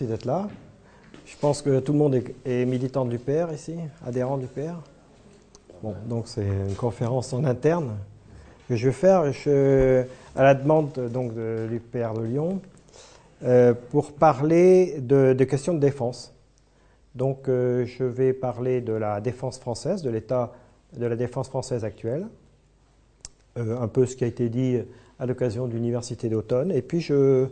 Merci d'être là. Je pense que tout le monde est, militant du PR ici, adhérent du PR. Bon, donc c'est une conférence en interne que je vais faire à la demande donc de l'UPR de Lyon euh, pour parler de, de, questions de défense. Donc euh, je vais parler de la défense française, de l'état de la défense française actuelle, euh, un peu ce qui a été dit à l'occasion de l'université d'automne, et puis je,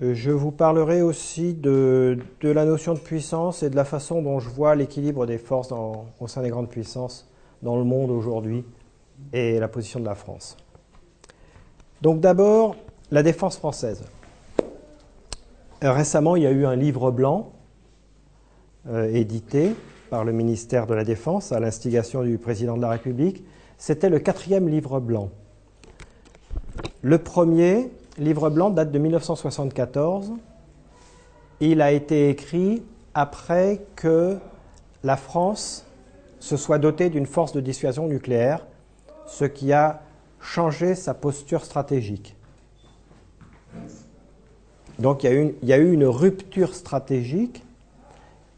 je vous parlerai aussi de, la notion de puissance et de la façon dont je vois l'équilibre des forces au sein des grandes puissances dans le monde aujourd'hui et la position de la France. Donc d'abord, la défense française. Récemment, il y a eu un livre blanc euh, édité par le ministère de la Défense à l'instigation du président de la République. C'était le quatrième livre blanc. Le premier livre blanc date de 1974. Il a été écrit après que la France se soit dotée d'une force de dissuasion nucléaire, ce qui a changé sa posture stratégique. Donc il y, a eu une rupture stratégique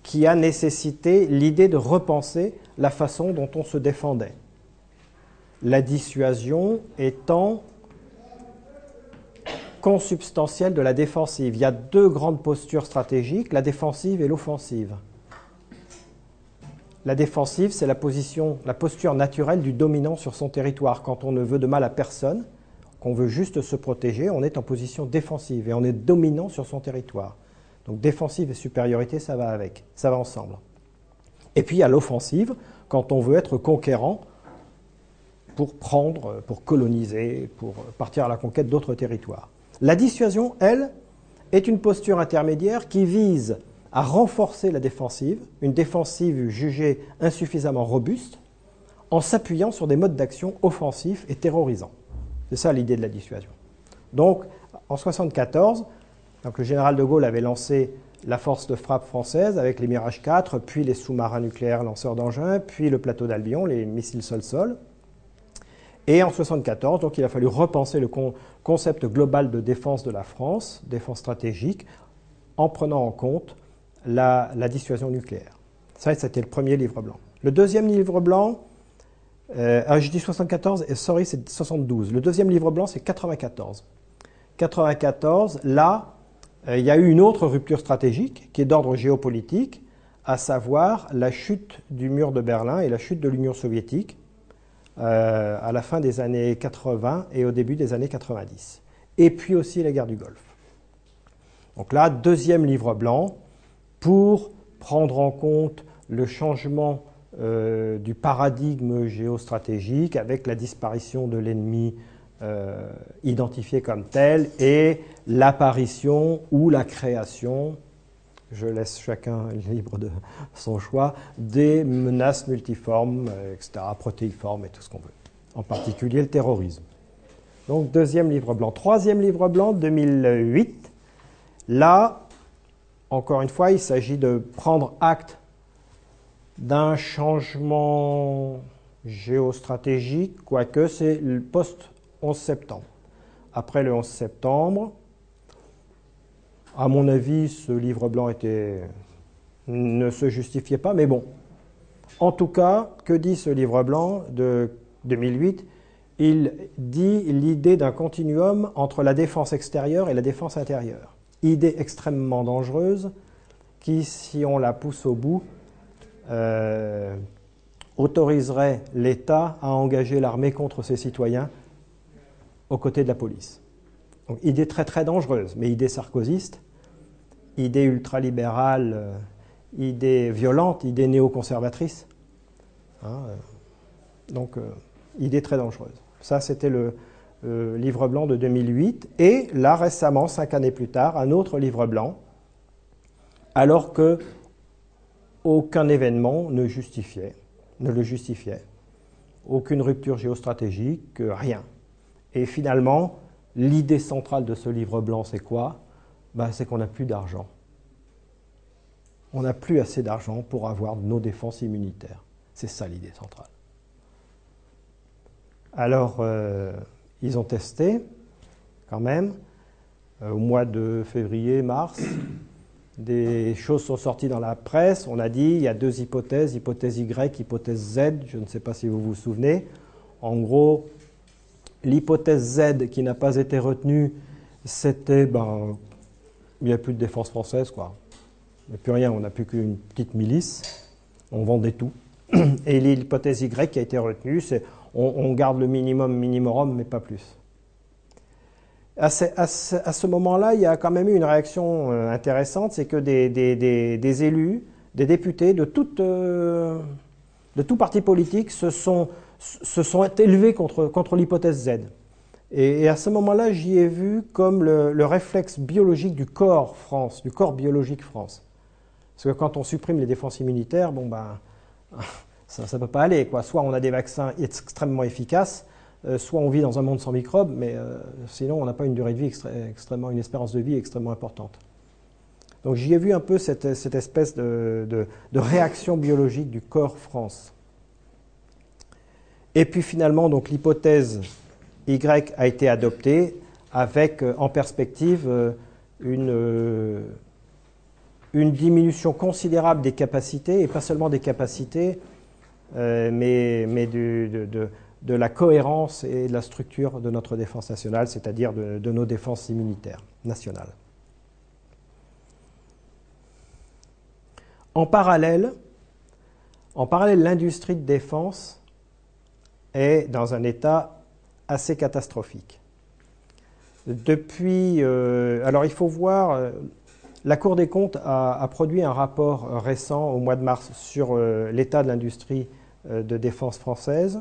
qui a nécessité l'idée de repenser la façon dont on se défendait. La dissuasion étant consubstantielle de la défensive. Il y a deux grandes postures stratégiques, la défensive et l'offensive. La défensive, c'est la position, la posture naturelle du dominant sur son territoire. Quand on ne veut de mal à personne, qu'on veut juste se protéger, on est en position défensive et on est dominant sur son territoire. Donc défensive et supériorité, ça va avec, ça va ensemble. Et puis il y a l'offensive, quand on veut être conquérant pour prendre, pour coloniser, pour partir à la conquête d'autres territoires. La dissuasion, elle, est une posture intermédiaire qui vise à renforcer la défensive, une défensive jugée insuffisamment robuste, en s'appuyant sur des modes d'action offensifs et terrorisants. C'est ça l'idée de la dissuasion. Donc, en 1974, donc le général de Gaulle avait lancé la force de frappe française avec les Mirage 4, puis les sous-marins nucléaires lanceurs d'engins, puis le plateau d'Albion, les missiles sol-sol. Et en 1974, donc, il a fallu repenser le concept global de défense de la France, défense stratégique, en prenant en compte la, dissuasion nucléaire. Ça, c'était le premier livre blanc. Le deuxième livre blanc, euh, ah, je dis 74, et sorry, c'est 72. Le deuxième livre blanc, c'est 94. 94, là, euh, il y a eu une autre rupture stratégique qui est d'ordre géopolitique, à savoir la chute du mur de Berlin et la chute de l'Union soviétique euh, à la fin des années 80 et au début des années 90. Et puis aussi la guerre du Golfe. Donc là, deuxième livre blanc, pour prendre en compte le changement euh, du paradigme géostratégique avec la disparition de l'ennemi euh, identifié comme tel et l'apparition ou la création, je laisse chacun libre de son choix, des menaces multiformes, euh, etc., protéiformes et tout ce qu'on veut, en particulier le terrorisme. Donc deuxième livre blanc. Troisième livre blanc, 2008. Là, encore une fois, il s'agit de prendre acte d'un changement géostratégique, quoique c'est le post-11 septembre. Après le 11 septembre, à mon avis, ce livre blanc était, ne se justifiait pas, mais bon. En tout cas, que dit ce livre blanc de 2008 Il dit l'idée d'un continuum entre la défense extérieure et la défense intérieure idée extrêmement dangereuse qui, si on la pousse au bout, euh, autoriserait l'État à engager l'armée contre ses citoyens aux côtés de la police. Donc, idée très très dangereuse, mais idée sarkozyste, idée ultralibérale, euh, idée violente, idée néoconservatrice. Hein, euh, donc, euh, idée très dangereuse. Ça, c'était le, livre blanc de 2008, et là récemment, cinq années plus tard, un autre livre blanc, alors que aucun événement ne le justifiait, aucune rupture géostratégique, rien. Et finalement, l'idée centrale de ce livre blanc, c'est quoi? Ben, C'est qu'on n'a plus d'argent. On n'a plus assez d'argent pour avoir nos défenses immunitaires. C'est ça l'idée centrale. Alors, euh, ils ont testé, quand même, euh, au mois de février, mars, des choses sont sorties dans la presse. On a dit il y a deux hypothèses, hypothèse Y, hypothèse Z. Je ne sais pas si vous vous souvenez. En gros, l'hypothèse Z qui n'a pas été retenue, c'était ben, il n'y a plus de défense française, quoi. Il n'y a plus rien, on n'a plus qu'une petite milice. On vendait tout. Et l'hypothèse Y qui a été retenue, c'est on, garde le minimum minimum, mais pas plus. À ce, moment-là, il y a quand même eu une réaction euh, intéressante, c'est que des, élus, des députés de, euh, de tout parti politique se sont, élevés contre l'hypothèse Z. Et, à ce moment-là, j'y ai vu comme le, réflexe biologique du corps France, du corps biologique France. Parce que quand on supprime les défenses immunitaires, bon ben, ça ne peut pas aller. Quoi. Soit on a des vaccins extrêmement efficaces, euh, soit on vit dans un monde sans microbes, mais euh, sinon on n'a pas une durée de vie extrêmement, une espérance de vie extrêmement importante. Donc j'y ai vu un peu cette, espèce de, réaction biologique du corps France. Et puis finalement, donc l'hypothèse Y a été adoptée avec euh, en perspective une, une diminution considérable des capacités, et pas seulement des capacités, mais, mais de, de la cohérence et de la structure de notre défense nationale, c'est-à-dire de, nos défenses immunitaires nationales. En parallèle, en parallèle, l'industrie de défense est dans un état assez catastrophique. Depuis, euh, alors il faut voir, euh, la Cour des comptes a, produit un rapport récent au mois de mars sur euh, l'état de l'industrie de défense française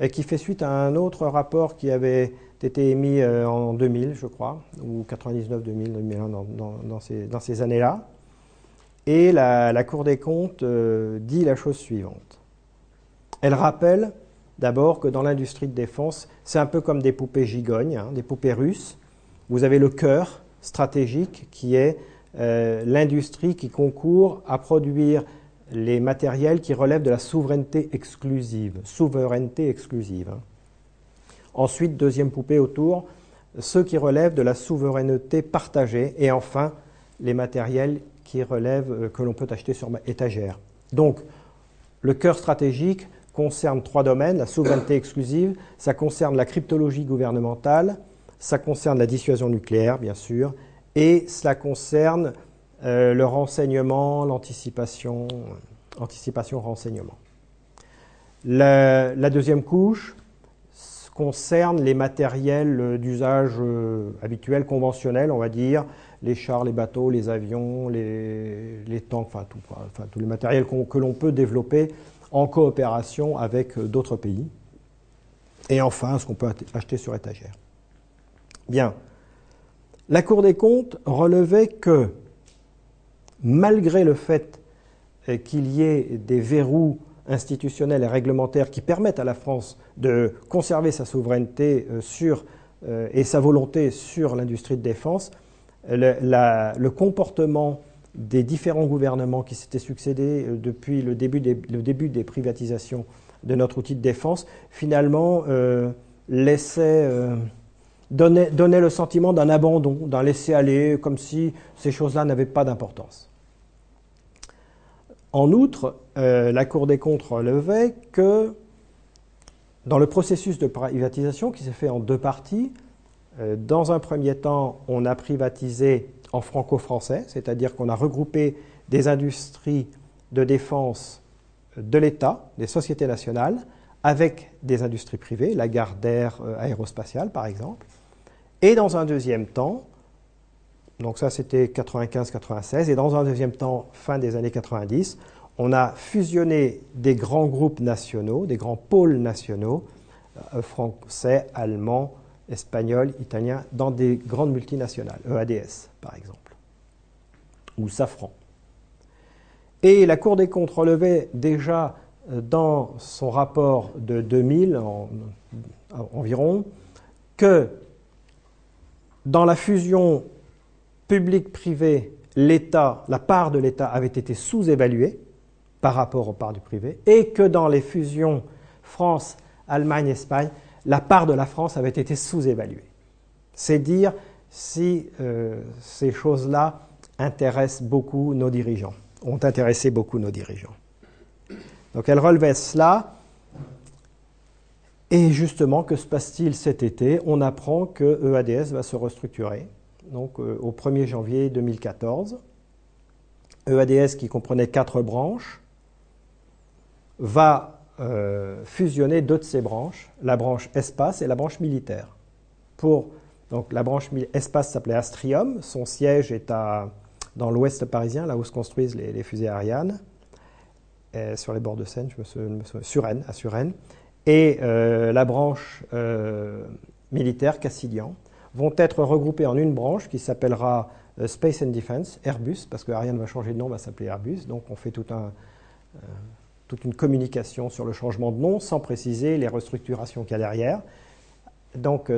et qui fait suite à un autre rapport qui avait été émis en 2000, je crois, ou 99, 2000, 2001, dans, ces, années-là. Et la, Cour des comptes dit la chose suivante. Elle rappelle d'abord que dans l'industrie de défense, c'est un peu comme des poupées gigognes, hein, des poupées russes. Vous avez le cœur stratégique qui est euh, l'industrie qui concourt à produire les matériels qui relèvent de la souveraineté exclusive. Souveraineté exclusive. Hein. Ensuite, deuxième poupée autour, ceux qui relèvent de la souveraineté partagée. Et enfin, les matériels qui relèvent, euh, que l'on peut acheter sur étagère. Donc, le cœur stratégique concerne trois domaines. La souveraineté exclusive, ça concerne la cryptologie gouvernementale, ça concerne la dissuasion nucléaire, bien sûr, et cela concerne euh, le renseignement, l'anticipation, anticipation, renseignement. La, deuxième couche concerne les matériels d'usage euh, habituel, conventionnel, on va dire, les chars, les bateaux, les avions, les, tanks, enfin, tout, enfin tous les matériels que l'on peut développer en coopération avec euh, d'autres pays. Et enfin, ce qu'on peut acheter sur étagère. Bien. La Cour des comptes relevait que malgré le fait euh, qu'il y ait des verrous institutionnels et réglementaires qui permettent à la France de conserver sa souveraineté euh, sur, et sa volonté sur l'industrie de défense, le, comportement des différents gouvernements qui s'étaient succédés depuis le début, des, privatisations de notre outil de défense, finalement, laissait, donnait, donnait le sentiment d'un abandon, d'un laisser-aller, comme si ces choses-là n'avaient pas d'importance. En outre, euh, la Cour des comptes relevait que dans le processus de privatisation qui s'est fait en deux parties, euh, dans un premier temps, on a privatisé en franco-français, c'est-à-dire qu'on a regroupé des industries de défense de l'État, des sociétés nationales, avec des industries privées, la gare d'air euh, aérospatiale par exemple. Et dans un deuxième temps, donc ça, c'était 95-96. Et dans un deuxième temps, fin des années 90, on a fusionné des grands groupes nationaux, des grands pôles nationaux, euh, français, allemands, espagnols, italiens, dans des grandes multinationales, EADS par exemple, ou Safran. Et la Cour des comptes relevait déjà euh, dans son rapport de 2000 environ que dans la fusion public-privé, l'État, la part de l'État avait été sous-évaluée par rapport aux parts du privé, et que dans les fusions France, Allemagne, Espagne, la part de la France avait été sous-évaluée. C'est dire si euh, ces choses-là intéressent beaucoup nos dirigeants, ont intéressé beaucoup nos dirigeants. Donc elle relevait cela. Et justement, que se passe-t-il cet été? On apprend que EADS va se restructurer, donc euh, au 1er janvier 2014. EADS, qui comprenait quatre branches, va euh, fusionner deux de ses branches, la branche espace et la branche militaire. Pour, donc la branche espace s'appelait Astrium, son siège est à, dans l'ouest parisien, là où se construisent les, fusées Ariane, sur les bords de Seine, je me souviens, à Suresnes et euh, la branche euh, militaire Cassidian vont être regroupés en une branche qui s'appellera Space and Defense, Airbus, parce que Ariane va changer de nom, va s'appeler Airbus. Donc on fait tout un, toute une communication sur le changement de nom sans préciser les restructurations qu'il y a derrière. Donc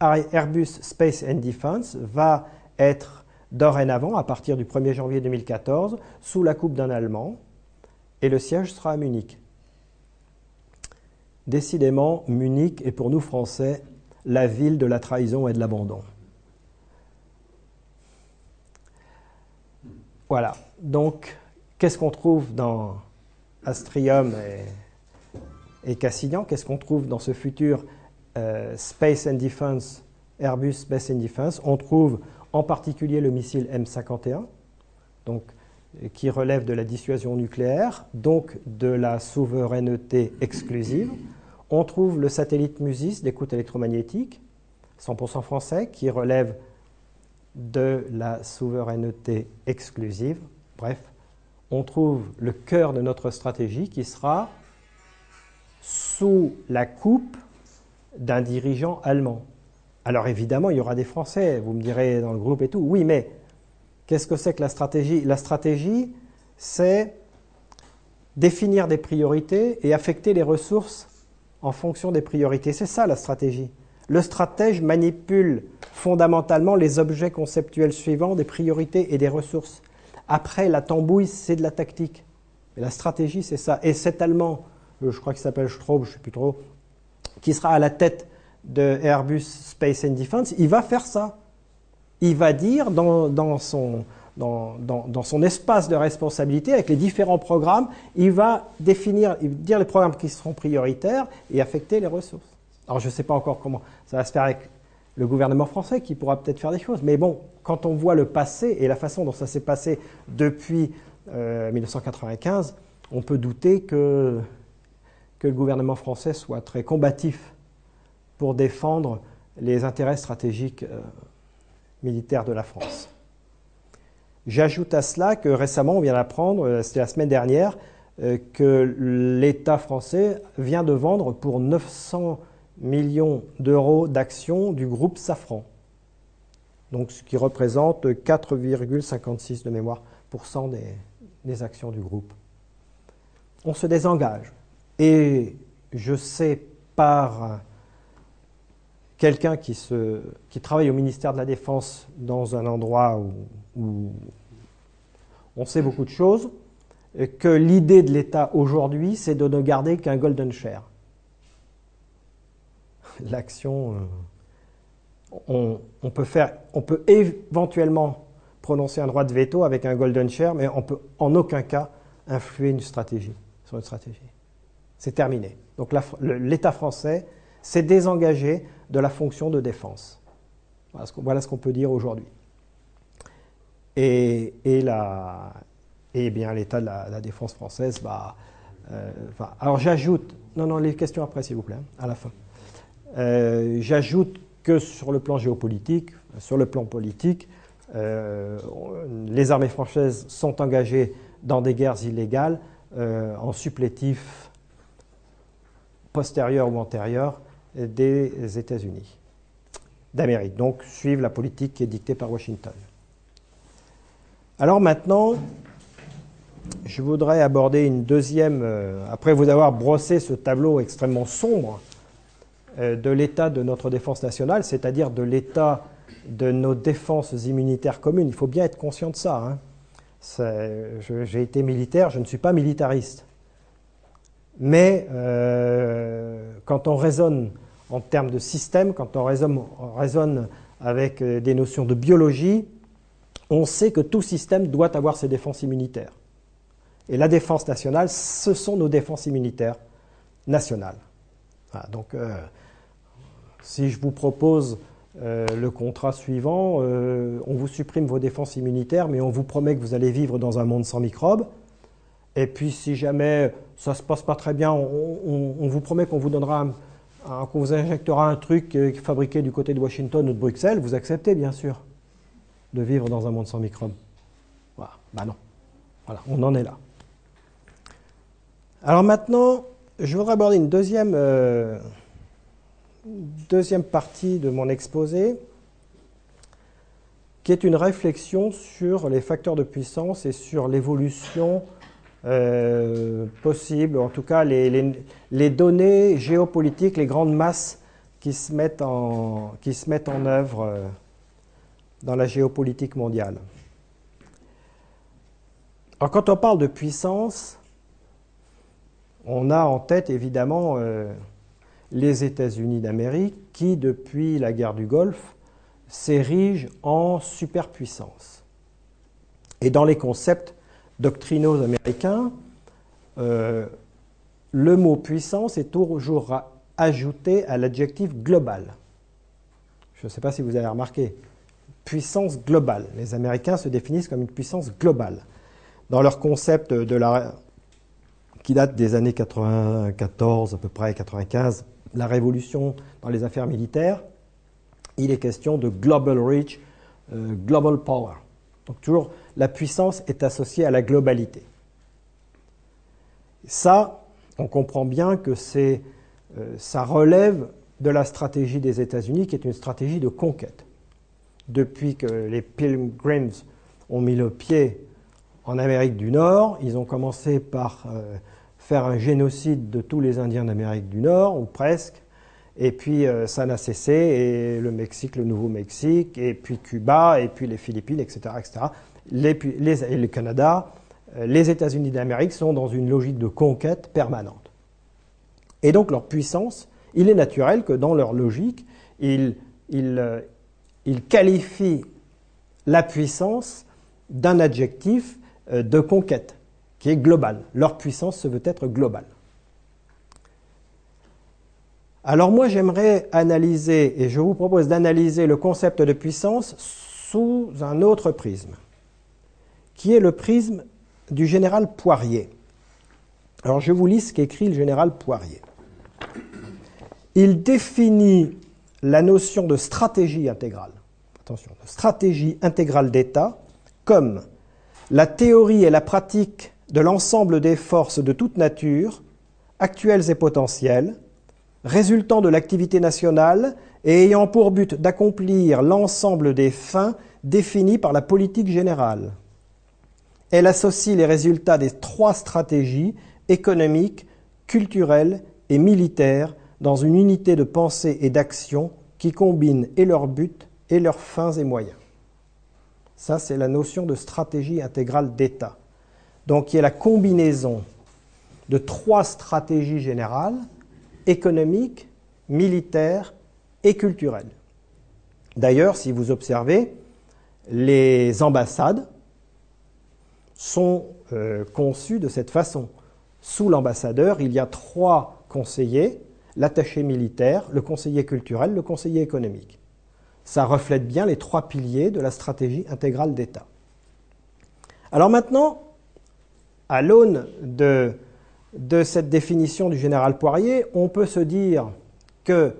Airbus Space and Defense va être dorénavant, à partir du 1er janvier 2014, sous la coupe d'un Allemand, et le siège sera à Munich. Décidément, Munich est pour nous Français la ville de la trahison et de l'abandon. Voilà. Donc, qu'est-ce qu'on trouve dans Astrium et, Cassidian Qu'est-ce qu'on trouve dans ce futur euh, Space and Defense, Airbus Space and Defense? On trouve en particulier le missile M51, donc, qui relève de la dissuasion nucléaire, donc de la souveraineté exclusive. On trouve le satellite MUSIS d'écoute électromagnétique, 100% français, qui relève de la souveraineté exclusive. Bref, on trouve le cœur de notre stratégie qui sera sous la coupe d'un dirigeant allemand. Alors évidemment, il y aura des Français, vous me direz dans le groupe et tout. Oui, mais qu'est-ce que c'est que la stratégie? La stratégie, c'est définir des priorités et affecter les ressources en fonction des priorités. C'est ça la stratégie. Le stratège manipule fondamentalement les objets conceptuels suivants, des priorités et des ressources. Après, la tambouille, c'est de la tactique. La stratégie, c'est ça. Et cet Allemand, euh, je crois qu'il s'appelle Straub, je ne sais plus trop, qui sera à la tête de Airbus Space and Defense, il va faire ça. Il va dire dans son, dans, son espace de responsabilité avec les différents programmes, il va définir, dire les programmes qui seront prioritaires et affecter les ressources. Alors je ne sais pas encore comment ça va se faire avec le gouvernement français qui pourra peut-être faire des choses, mais bon, quand on voit le passé et la façon dont ça s'est passé depuis 1995, euh, on peut douter que, que le gouvernement français soit très combatif pour défendre les intérêts stratégiques euh, militaires de la France. J'ajoute à cela que récemment, on vient d'apprendre, euh, c'était la semaine dernière, que l'État français vient de vendre pour 900 millions d'euros d'actions du groupe Safran. Donc, ce qui représente 4,56 de mémoire des, des actions du groupe. On se désengage. Et je sais par quelqu'un qui, travaille au ministère de la Défense dans un endroit où on sait beaucoup de choses, que l'idée de l'État aujourd'hui, c'est de ne garder qu'un golden share. L'action, euh, on, peut faire, on éventuellement prononcer un droit de veto avec un golden share, mais on peut en aucun cas influer une stratégie sur une stratégie. C'est terminé. Donc l'État français s'est désengagé de la fonction de défense. Voilà ce qu'on peut dire aujourd'hui et, et, bien l'État de la, défense française va. Euh, alors j'ajoute, non, non, les questions après s'il vous plaît, à la fin. Euh, j'ajoute que sur le plan géopolitique, sur le plan politique, euh, les armées françaises sont engagées dans des guerres illégales en supplétif postérieur ou antérieur des États-Unis d'Amérique. Donc suivent la politique qui est dictée par Washington. Alors maintenant, je voudrais aborder une deuxième, euh, après vous avoir brossé ce tableau extrêmement sombre euh, de l'état de notre défense nationale, c'est-à-dire de l'état de nos défenses immunitaires communes. Il faut bien être conscient de ça. Hein. J'ai été militaire, je ne suis pas militariste. Mais euh, quand on raisonne en termes de système, quand on raisonne avec des notions de biologie, on sait que tout système doit avoir ses défenses immunitaires. Et la défense nationale, ce sont nos défenses immunitaires nationales. Donc, euh, si je vous propose euh, le contrat suivant, euh, on vous supprime vos défenses immunitaires, mais on vous promet que vous allez vivre dans un monde sans microbes. Et puis, si jamais ça ne se passe pas très bien, on, vous promet qu'on vous donnera, qu'on vous injectera un truc fabriqué du côté de Washington ou de Bruxelles. Vous acceptez, bien sûr, de vivre dans un monde sans microbes. Voilà. Ben non. Voilà, on en est là. Alors maintenant, je voudrais aborder une deuxième, euh, deuxième partie de mon exposé, qui est une réflexion sur les facteurs de puissance et sur l'évolution euh, possible, en tout cas les, les, données géopolitiques, les grandes masses qui se mettent en, qui se mettent en œuvre euh, dans la géopolitique mondiale. Alors quand on parle de puissance, on a en tête évidemment euh, les États-Unis d'Amérique qui, depuis la guerre du Golfe, s'érigent en superpuissance. Et dans les concepts doctrinaux américains, euh, le mot puissance est toujours ajouté à l'adjectif global. Je ne sais pas si vous avez remarqué. Puissance globale. Les Américains se définissent comme une puissance globale. Dans leur concept de la qui date des années 94 à peu près, 95, la révolution dans les affaires militaires, il est question de global reach, euh, global power. Donc toujours, la puissance est associée à la globalité. Ça, on comprend bien que euh, ça relève de la stratégie des États-Unis, qui est une stratégie de conquête. Depuis que les Pilgrims ont mis le pied en Amérique du Nord. Ils ont commencé par euh, faire un génocide de tous les Indiens d'Amérique du Nord, ou presque. Et puis euh, ça n'a cessé, et le Mexique, le Nouveau-Mexique, et puis Cuba, et puis les Philippines, etc. etc. Les, et le Canada, euh, les États-Unis d'Amérique sont dans une logique de conquête permanente. Et donc leur puissance, il est naturel que dans leur logique, ils, ils qualifient la puissance d'un adjectif euh, de conquête, qui est globale. Leur puissance se veut être globale. Alors moi j'aimerais analyser, et je vous propose d'analyser le concept de puissance sous un autre prisme, qui est le prisme du général Poirier. Alors je vous lis ce qu'écrit le général Poirier. Il définit la notion de stratégie intégrale, attention, de stratégie intégrale d'État comme la théorie et la pratique de l'ensemble des forces de toute nature, actuelles et potentielles, résultant de l'activité nationale et ayant pour but d'accomplir l'ensemble des fins définies par la politique générale. Elle associe les résultats des trois stratégies économiques, culturelles et militaires dans une unité de pensée et d'action qui combine et leurs buts et leurs fins et moyens. Ça, c'est la notion de stratégie intégrale d'État. Donc, il y a la combinaison de trois stratégies générales, économiques, militaires et culturelles. D'ailleurs, si vous observez, les ambassades sont euh, conçues de cette façon. Sous l'ambassadeur, il y a trois conseillers, l'attaché militaire, le conseiller culturel, le conseiller économique ça reflète bien les trois piliers de la stratégie intégrale d'État. Alors maintenant, à l'aune de, cette définition du général Poirier, on peut se dire que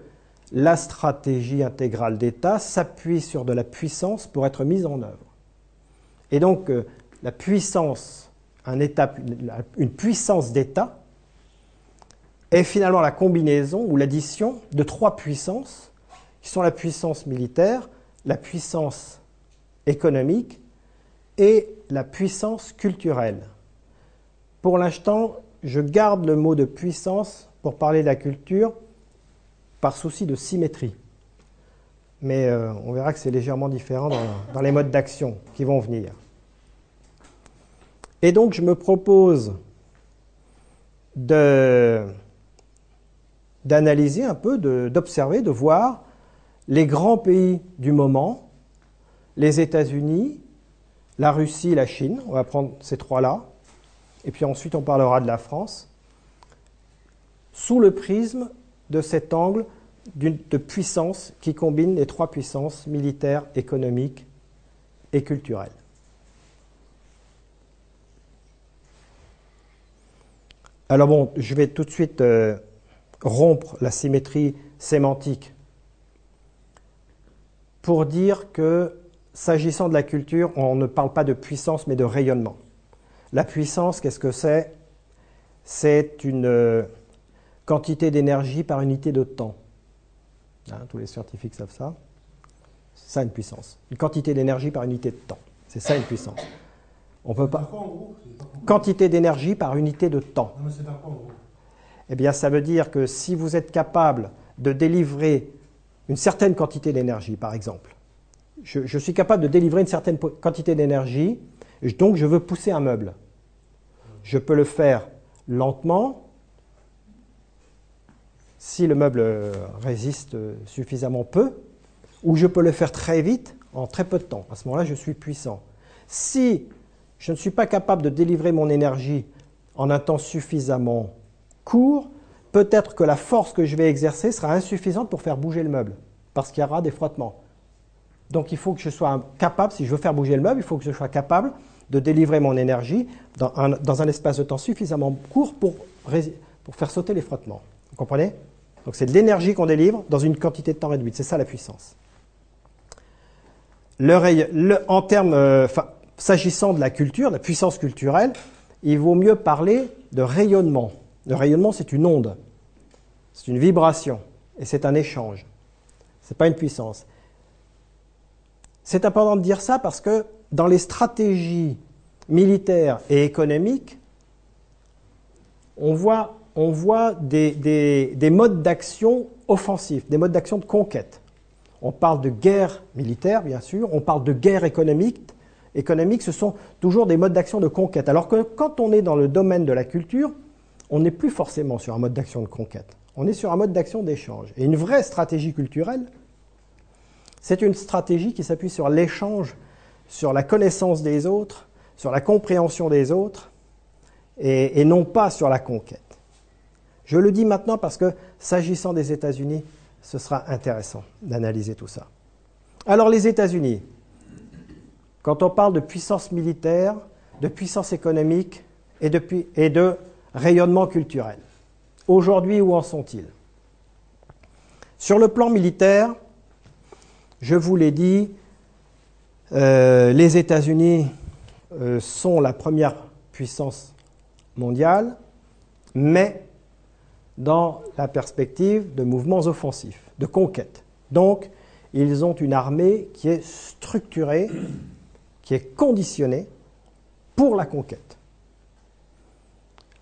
la stratégie intégrale d'État s'appuie sur de la puissance pour être mise en œuvre. Et donc, euh, la puissance, une puissance d'État, est finalement la combinaison ou l'addition de trois puissances qui sont la puissance militaire, la puissance économique et la puissance culturelle. Pour l'instant, je garde le mot de puissance pour parler de la culture par souci de symétrie. Mais euh, on verra que c'est légèrement différent dans, les modes d'action qui vont venir. Et donc je me propose d'analyser un peu, d'observer, de voir les grands pays du moment, les États-Unis, la Russie, la Chine. On va prendre ces trois-là. Et puis ensuite, on parlera de la France. Sous le prisme de cet angle de puissance qui combine les trois puissances militaires, économiques et culturelles. Alors bon, je vais tout de suite euh, rompre la symétrie sémantique pour dire que s'agissant de la culture, on ne parle pas de puissance mais de rayonnement. La puissance, qu'est-ce que c'est? C'est une euh, quantité d'énergie par unité de temps. Hein, tous les scientifiques savent ça. C'est ça une puissance. Une quantité d'énergie par unité de temps. C'est ça une puissance. On peut pas. Quantité d'énergie par unité de temps. Eh bien, ça veut dire que si vous êtes capable de délivrer une certaine quantité d'énergie, par exemple, je, suis capable de délivrer une certaine quantité d'énergie, donc je veux pousser un meuble. Je peux le faire lentement, si le meuble résiste suffisamment peu, ou je peux le faire très vite, en très peu de temps. À ce moment-là, je suis puissant. Si je ne suis pas capable de délivrer mon énergie en un temps suffisamment court, peut-être que la force que je vais exercer sera insuffisante pour faire bouger le meuble, parce qu'il y aura des frottements. Donc il faut que je sois capable, si je veux faire bouger le meuble, il faut que je sois capable de délivrer mon énergie dans un, espace de temps suffisamment court pour, pour faire sauter les frottements. Vous comprenez? Donc c'est de l'énergie qu'on délivre dans une quantité de temps réduite. C'est ça la puissance. Le, en termes, euh, S'agissant de la culture, de la puissance culturelle, il vaut mieux parler de rayonnement. Le rayonnement, c'est une onde, c'est une vibration, et c'est un échange. Ce n'est pas une puissance. C'est important de dire ça parce que dans les stratégies militaires et économiques, on voit, des, des modes d'action offensifs, des modes d'action de conquête. On parle de guerre militaire, bien sûr, on parle de guerre économique, économiques, ce sont toujours des modes d'action de conquête. Alors que quand on est dans le domaine de la culture, on n'est plus forcément sur un mode d'action de conquête. On est sur un mode d'action d'échange. Et une vraie stratégie culturelle, c'est une stratégie qui s'appuie sur l'échange, sur la connaissance des autres, sur la compréhension des autres, et, non pas sur la conquête. Je le dis maintenant parce que, s'agissant des États-Unis, ce sera intéressant d'analyser tout ça. Alors les États-Unis, quand on parle de puissance militaire, de puissance économique et de, rayonnement culturel. Aujourd'hui, où en sont-ils? Sur le plan militaire, je vous l'ai dit, euh, les États-Unis euh, sont la première puissance mondiale, mais dans la perspective de mouvements offensifs, de conquête. Donc, ils ont une armée qui est structurée qui est conditionné pour la conquête.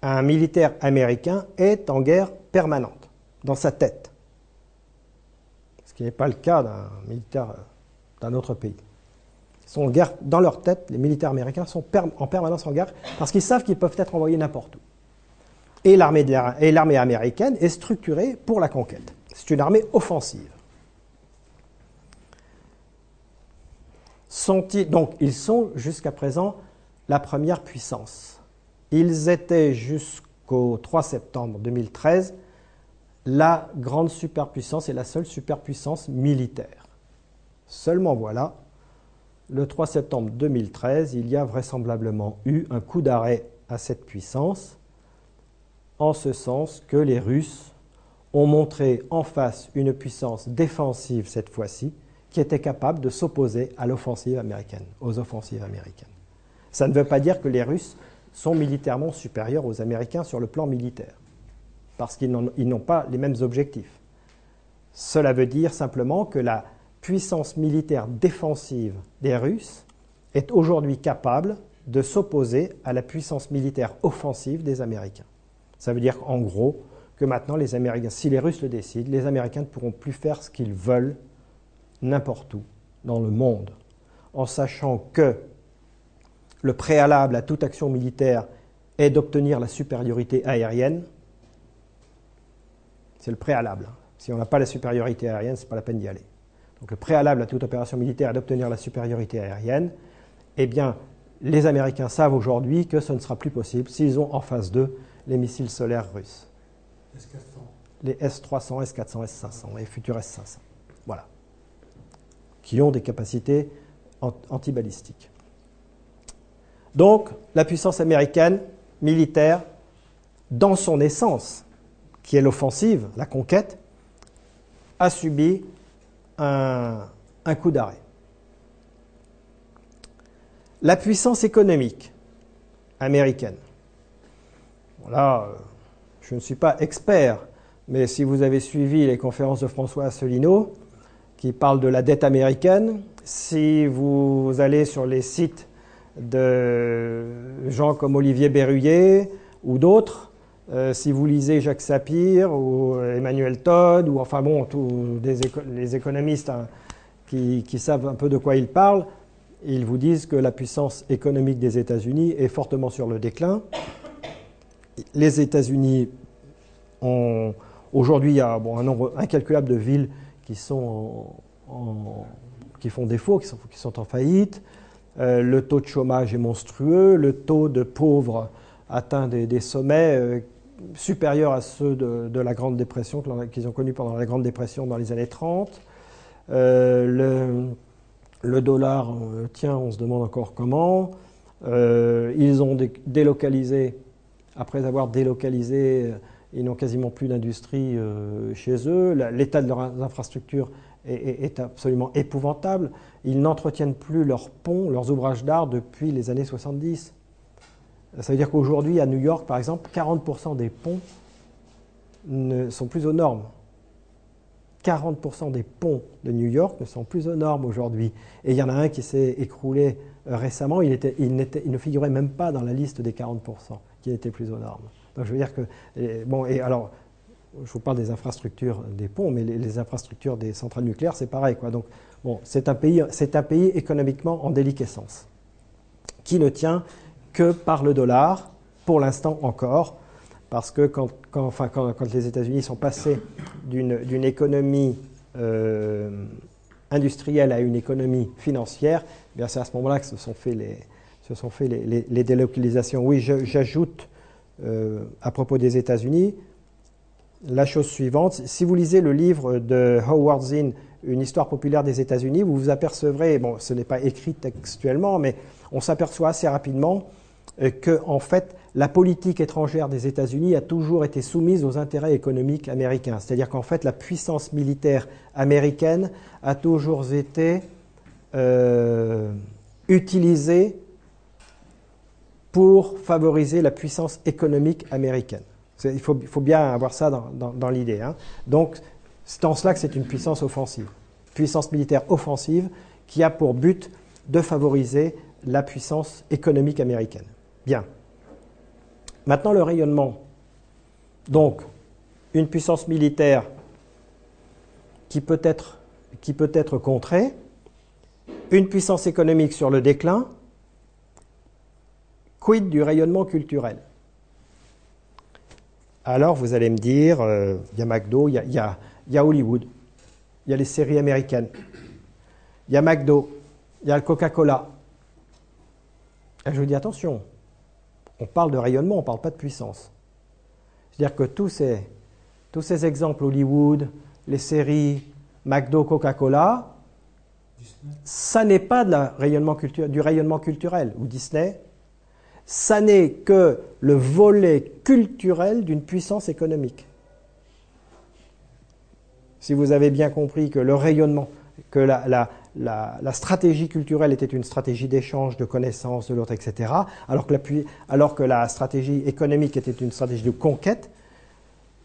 Un militaire américain est en guerre permanente, dans sa tête. Ce qui n'est pas le cas d'un militaire d'un autre pays. Ils sont en guerre dans leur tête, les militaires américains sont en permanence en guerre parce qu'ils savent qu'ils peuvent être envoyés n'importe où. Et l'armée américaine est structurée pour la conquête. C'est une armée offensive. sont donc ils sont jusqu'à présent la première puissance. Ils étaient jusqu'au 3 septembre 2013 la grande superpuissance et la seule superpuissance militaire. Seulement voilà, le 3 septembre 2013, il y a vraisemblablement eu un coup d'arrêt à cette puissance, en ce sens que les Russes ont montré en face une puissance défensive cette fois-ci, qui était capable de s'opposer à l'offensive américaine, aux offensives américaines. Ça ne veut pas dire que les Russes sont militairement supérieurs aux Américains sur le plan militaire, parce qu'ils n'ont pas les mêmes objectifs. Cela veut dire simplement que la puissance militaire défensive des Russes est aujourd'hui capable de s'opposer à la puissance militaire offensive des Américains. Ça veut dire en gros que maintenant les Américains, si les Russes le décident, les Américains ne pourront plus faire ce qu'ils veulent n'importe où dans le monde, en sachant que le préalable à toute action militaire est d'obtenir la supériorité aérienne. C'est le préalable. Si on n'a pas la supériorité aérienne, ce n'est pas la peine d'y aller. Donc le préalable à toute opération militaire est d'obtenir la supériorité aérienne. Eh bien, les Américains savent aujourd'hui que ce ne sera plus possible s'ils ont en face d'eux les missiles solaires russes. Les S-300, S-400, S-500, les futurs S-500. Voilà. Qui ont des capacités antibalistiques. Donc, la puissance américaine militaire, dans son essence, qui est l'offensive, la conquête, a subi un, coup d'arrêt. La puissance économique américaine. Là, je ne suis pas expert, mais si vous avez suivi les conférences de François Asselineau, qui parle de la dette américaine, si vous allez sur les sites de gens comme Olivier Berruyer ou d'autres, euh, si vous lisez Jacques Sapir ou Emmanuel Todd, ou enfin bon, tous les économistes hein, qui, savent un peu de quoi ils parlent, ils vous disent que la puissance économique des États-Unis est fortement sur le déclin. Les États-Unis ont. Aujourd'hui, il y a un nombre incalculable de villes qui, sont qui font défaut, qui sont, en faillite. Euh, le taux de chômage est monstrueux, le taux de pauvres atteint des, sommets euh, supérieurs à ceux de, la Grande Dépression qu'ils ont connus pendant la Grande Dépression dans les années 30. Euh, le, dollar euh, tient, on se demande encore comment. Euh, ils ont délocalisé, après avoir délocalisé, ils n'ont quasiment plus d'industrie chez eux. L'état de leurs infrastructures est, absolument épouvantable. Ils n'entretiennent plus leurs ponts, leurs ouvrages d'art depuis les années 70. Ça veut dire qu'aujourd'hui, à New York, par exemple, 40% des ponts ne sont plus aux normes. 40% des ponts de New York ne sont plus aux normes aujourd'hui. Et il y en a un qui s'est écroulé euh, récemment, il, ne figurait même pas dans la liste des 40% qui n'étaient plus aux normes. Donc je veux dire que. bon, alors, je vous parle des infrastructures des ponts, mais les, infrastructures des centrales nucléaires, c'est pareil. Donc, bon, c'est un, pays, un pays économiquement en déliquescence, qui ne tient que par le dollar, pour l'instant encore, parce que quand, enfin, quand, les États-Unis sont passés d'une économie euh, industrielle à une économie financière, eh c'est à ce moment-là que se sont fait les, se sont fait les, délocalisations. Oui, j'ajoute euh, à propos des États-Unis la chose suivante. Si vous lisez le livre de Howard Zinn, Une histoire populaire des États-Unis, vous vous apercevrez, bon, ce n'est pas écrit textuellement, mais on s'aperçoit assez rapidement que, en fait, la politique étrangère des États-Unis a toujours été soumise aux intérêts économiques américains. C'est-à-dire qu'en fait, la puissance militaire américaine a toujours été euh, utilisée pour favoriser la puissance économique américaine. Il faut, bien avoir ça dans, l'idée. Hein. Donc, c'est en cela que c'est une puissance offensive. Puissance militaire offensive qui a pour but de favoriser la puissance économique américaine. Maintenant, le rayonnement. Donc, une puissance militaire qui peut être, contrée, une puissance économique sur le déclin, quid du rayonnement culturel? Alors, vous allez me dire, euh, il y a McDo, il y a, Hollywood, il y a les séries américaines, il y a McDo, il y a le Coca-Cola. Je vous dis attention, on parle de rayonnement, on ne parle pas de puissance. C'est-à-dire que tous ces, tous exemples, Hollywood, les séries, McDo, Coca-Cola, ça n'est pas du rayonnement culturel, ou Disney, ça n'est que le volet culturel d'une puissance économique. Si vous avez bien compris que le rayonnement, que la, stratégie culturelle était une stratégie d'échange, de connaissances de l'autre, etc., alors que, alors que la stratégie économique était une stratégie de conquête,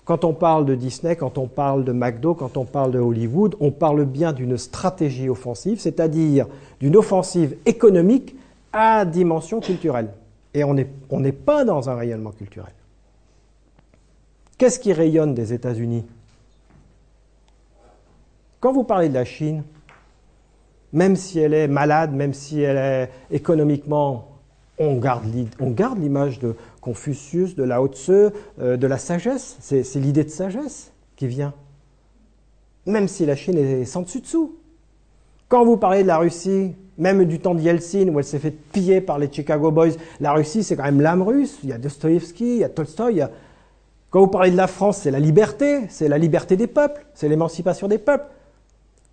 quand on parle de Disney, quand on parle de McDo, quand on parle de Hollywood, on parle bien d'une stratégie offensive, c'est-à-dire d'une offensive économique à dimension culturelle. Et on n'est pas dans un rayonnement culturel. Qu'est-ce qui rayonne des États-Unis? Quand vous parlez de la Chine, même si elle est malade, même si elle est économiquement, on garde, l'image de Confucius, de Lao Tse, euh, de la sagesse. C'est l'idée de sagesse qui vient. Même si la Chine est sans dessus dessous. Quand vous parlez de la Russie, même du temps de Yeltsin, où elle s'est fait piller par les Chicago Boys, la Russie, c'est quand même l'âme russe. Il y a Dostoïevski, il y a Tolstoï. Quand vous parlez de la France, c'est la liberté, c'est la liberté des peuples, c'est l'émancipation des peuples.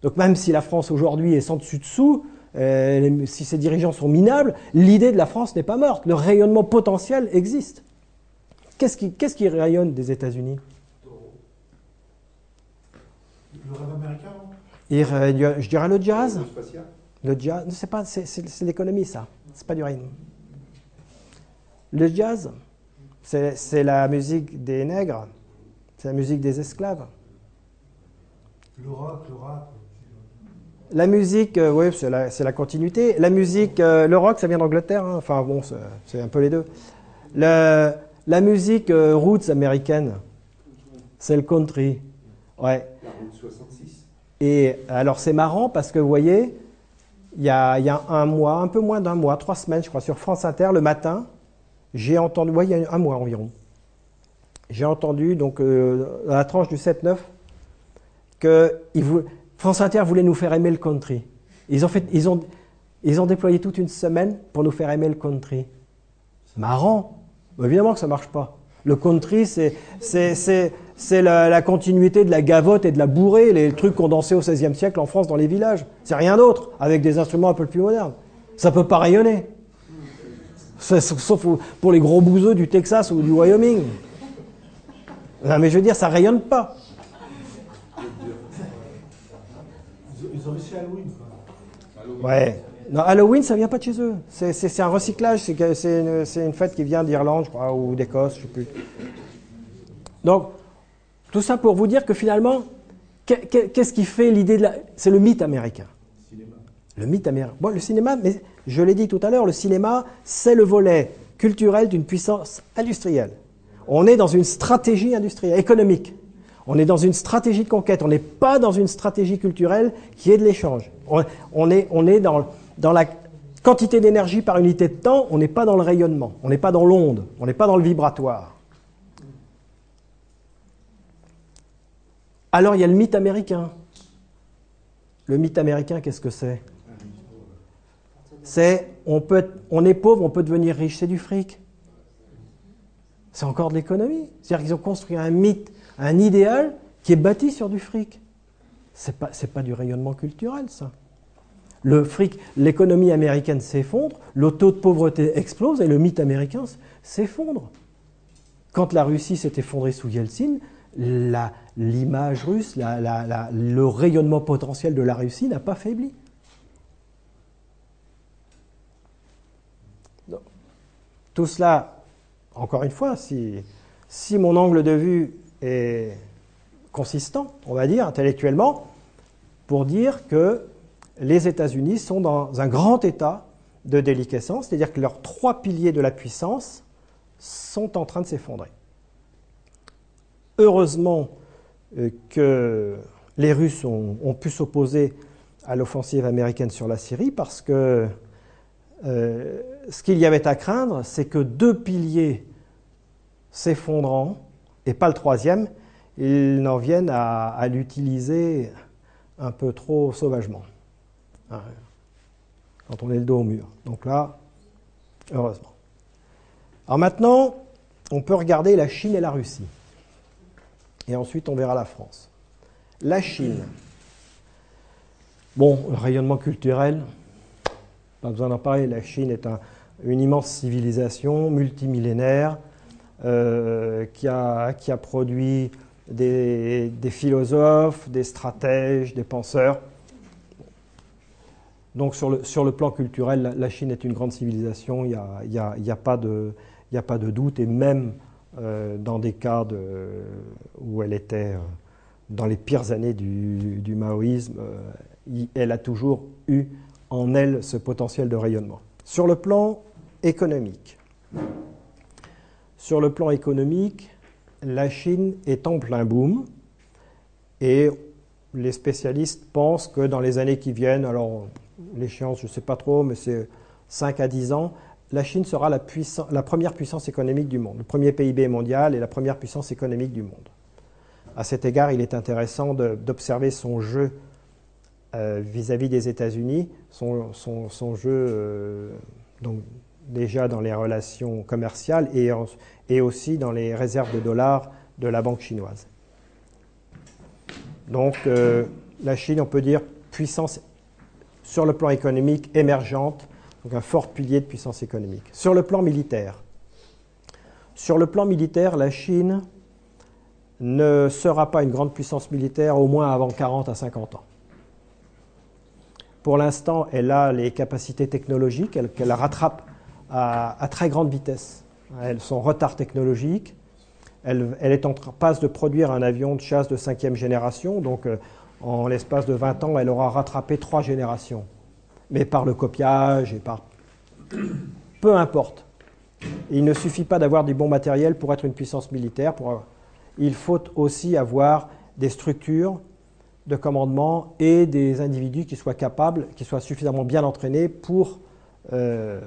Donc même si la France aujourd'hui est sans dessus-dessous, euh, si ses dirigeants sont minables, l'idée de la France n'est pas morte. Le rayonnement potentiel existe. Qu'est-ce qui, qu'est-ce qui rayonne des États-Unis? Le rêve américain Je dirais le jazz. Le jazz, c'est pas, c'est, l'économie ça. C'est pas du rythme. Le jazz, c'est, la musique des nègres, c'est la musique des esclaves. Le rock, le rap. La musique, euh, oui, c'est la, continuité. La musique, euh, le rock, ça vient d'Angleterre. Hein. Enfin bon, c'est un peu les deux. la musique euh, roots américaine, c'est le country. Ouais. La route 66. Et alors c'est marrant parce que vous voyez, il y, a, il y a, un mois, un peu moins d'un mois, trois semaines, je crois, sur France Inter, le matin, j'ai entendu, oui, il y a un mois environ, j'ai entendu, donc, dans la tranche du 7-9, que il voulait, France Inter voulait nous faire aimer le country. Ils ont, déployé toute une semaine pour nous faire aimer le country. Marrant. évidemment que ça ne marche pas. Le country, c'est, c'est, la, la, continuité de la gavotte et de la bourrée, les trucs qu'on dansait au XVIe siècle en France dans les villages. C'est rien d'autre, avec des instruments un peu plus modernes. Ça ne peut pas rayonner. Sauf pour les gros bouseux du Texas ou du Wyoming. Non, mais je veux dire, ça rayonne pas. Ils ont réussi Halloween, quoi. Ouais. Non, Halloween, ça vient pas de chez eux. C'est un recyclage. C'est une, une, fête qui vient d'Irlande, je crois, ou d'Écosse, je sais plus. Donc, tout ça pour vous dire que finalement, qu'est-ce qui fait l'idée de la... C'est le mythe américain. Cinéma. Le mythe américain. Bon, le cinéma, mais je l'ai dit tout à l'heure, le cinéma, c'est le volet culturel d'une puissance industrielle. On est dans une stratégie industrielle, économique. On est dans une stratégie de conquête, on n'est pas dans une stratégie culturelle qui est de l'échange. On, est, on est dans, dans la quantité d'énergie par unité de temps, on n'est pas dans le rayonnement, on n'est pas dans l'onde, on n'est pas dans le vibratoire. Alors il y a le mythe américain. Le mythe américain, qu'est-ce que c'est? C'est on, on est pauvre, on peut devenir riche, c'est du fric. C'est encore de l'économie. C'est-à-dire qu'ils ont construit un mythe un idéal qui est bâti sur du fric. Ce n'est pas, pas du rayonnement culturel, ça. Le fric, l'économie américaine s'effondre, le taux de pauvreté explose et le mythe américain s'effondre. Quand la Russie s'est effondrée sous Yeltsin, l'image russe, le rayonnement potentiel de la Russie n'a pas faibli. Tout cela, encore une fois, si mon angle de vue est consistant, on va dire, intellectuellement, pour dire que les États-Unis sont dans un grand état de déliquescence, c'est-à-dire que leurs trois piliers de la puissance sont en train de s'effondrer. Heureusement euh, que les Russes ont, pu s'opposer à l'offensive américaine sur la Syrie parce que euh, ce qu'il y avait à craindre, c'est que deux piliers s'effondrant et pas le troisième, ils n'en viennent à, l'utiliser un peu trop sauvagement. Hein, quand on est le dos au mur. Donc là, heureusement. Alors maintenant, on peut regarder la Chine et la Russie. Et ensuite, on verra la France. La Chine. Bon, le rayonnement culturel, pas besoin d'en parler. La Chine est une immense civilisation multimillénaire euh, qui, a, qui, a, produit des, des, philosophes, des stratèges, des penseurs. Donc sur le, sur le plan culturel, la, Chine est une grande civilisation, il n'y a, y a, y a, pas de, a pas de doute, et même euh, dans des cas de, où elle était euh, dans les pires années du, du maoïsme, elle a toujours eu en elle ce potentiel de rayonnement. Sur le plan économique, sur le plan économique, la Chine est en plein boom et les spécialistes pensent que dans les années qui viennent, alors l'échéance je ne sais pas trop, mais c'est 5 à 10 ans, la Chine sera la, première puissance économique du monde, le premier PIB mondial et la première puissance économique du monde. À cet égard, il est intéressant d'observer son jeu euh, vis-à-vis des États-Unis, son, jeu donc, déjà dans les relations commerciales et, aussi dans les réserves de dollars de la banque chinoise. Donc la Chine, on peut dire, puissance sur le plan économique émergente, donc un fort pilier de puissance économique. Sur le plan militaire, sur le plan militaire, la Chine ne sera pas une grande puissance militaire au moins avant 40 à 50 ans. Pour l'instant, elle a les capacités technologiques qu'elle rattrape à, très grande vitesse. son retard technologique. Elle, est en passe de produire un avion de chasse de cinquième génération, donc euh, en l'espace de 20 ans, elle aura rattrapé trois générations. Mais par le copiage et par... Peu importe. Il ne suffit pas d'avoir du bon matériel pour être une puissance militaire. Il faut aussi avoir des structures de commandement et des individus qui soient capables, qui soient suffisamment bien entraînés pour, euh,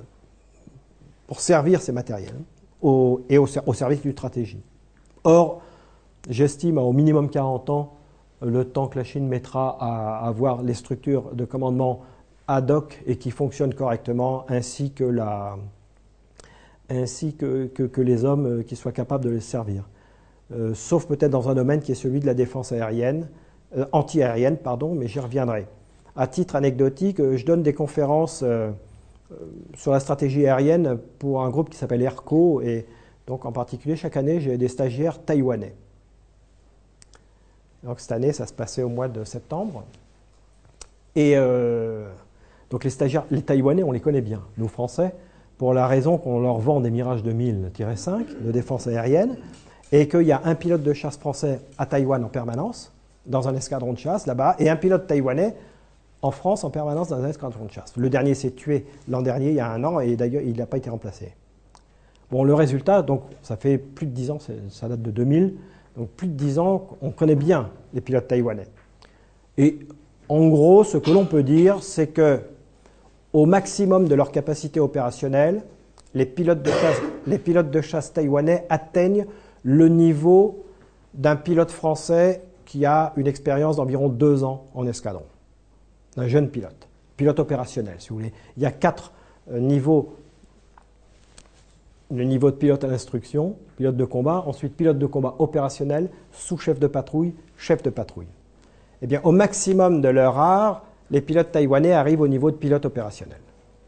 pour servir ces matériels et au, service d'une stratégie. Or, j'estime à au minimum 40 ans le temps que la Chine mettra à avoir les structures de commandement ad hoc et qui fonctionnent correctement, ainsi que, les hommes euh, qui soient capables de les servir. Euh, sauf peut-être dans un domaine qui est celui de la défense aérienne, euh, anti-aérienne, pardon, mais j'y reviendrai. À titre anecdotique, je donne des conférences sur la stratégie aérienne pour un groupe qui s'appelle ERCO, et donc en particulier chaque année j'ai des stagiaires taïwanais. Donc cette année, ça se passait au mois de septembre. Et euh, donc les stagiaires, les Taïwanais, on les connaît bien, nous Français, pour la raison qu'on leur vend des Mirage 2000-5 de défense aérienne, et qu'il y a un pilote de chasse français à Taïwan en permanence, dans un escadron de chasse là-bas, et un pilote taïwanais en France en permanence dans un escadron de chasse. Le dernier s'est tué l'an dernier, il y a un an, et d'ailleurs il n'a pas été remplacé. Bon, le résultat, donc ça fait plus de 10 ans, ça date de 2000, donc plus de 10 ans, on connaît bien les pilotes taïwanais. Et en gros, ce que l'on peut dire, c'est que au maximum de leur capacité opérationnelle, les pilotes de chasse, les pilotes de chasse taïwanais atteignent le niveau d'un pilote français qui a une expérience d'environ deux ans en escadron, d'un jeune pilote, pilote opérationnel, si vous voulez. Il y a quatre euh, niveaux le niveau de pilote à l'instruction, pilote de combat, ensuite pilote de combat opérationnel, sous-chef de patrouille, chef de patrouille. Eh bien, au maximum de leur art, les pilotes taïwanais arrivent au niveau de pilote opérationnel,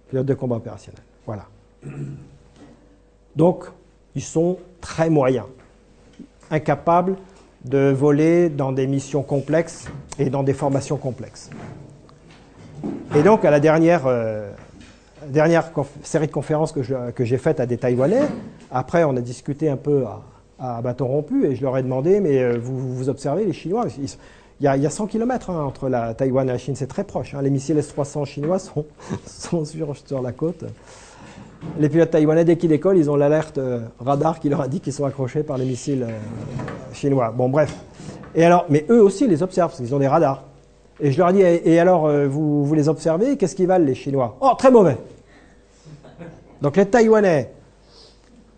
pilote de combat opérationnel. Voilà. Donc, ils sont très moyens, incapables de voler dans des missions complexes et dans des formations complexes. Et donc, à la dernière euh, dernière série de conférences que, j'ai faites à des Taïwanais, après on a discuté un peu à, bâton rompu et je leur ai demandé, mais euh, vous, observez les Chinois? Il y, a, 100 km hein, entre la Taïwan et la Chine, c'est très proche. Hein. Les missiles S-300 chinois sont, sur, la côte. Les pilotes taïwanais, dès qu'ils décollent, ils ont l'alerte euh, radar qui leur a dit qu'ils sont accrochés par les missiles chinois. Bon, bref. Et alors, mais eux aussi les observent, parce qu'ils ont des radars. Et je leur dit, et, alors, vous, vous les observez, qu'est-ce qu'ils valent les Chinois? Oh, très mauvais donc les Taïwanais,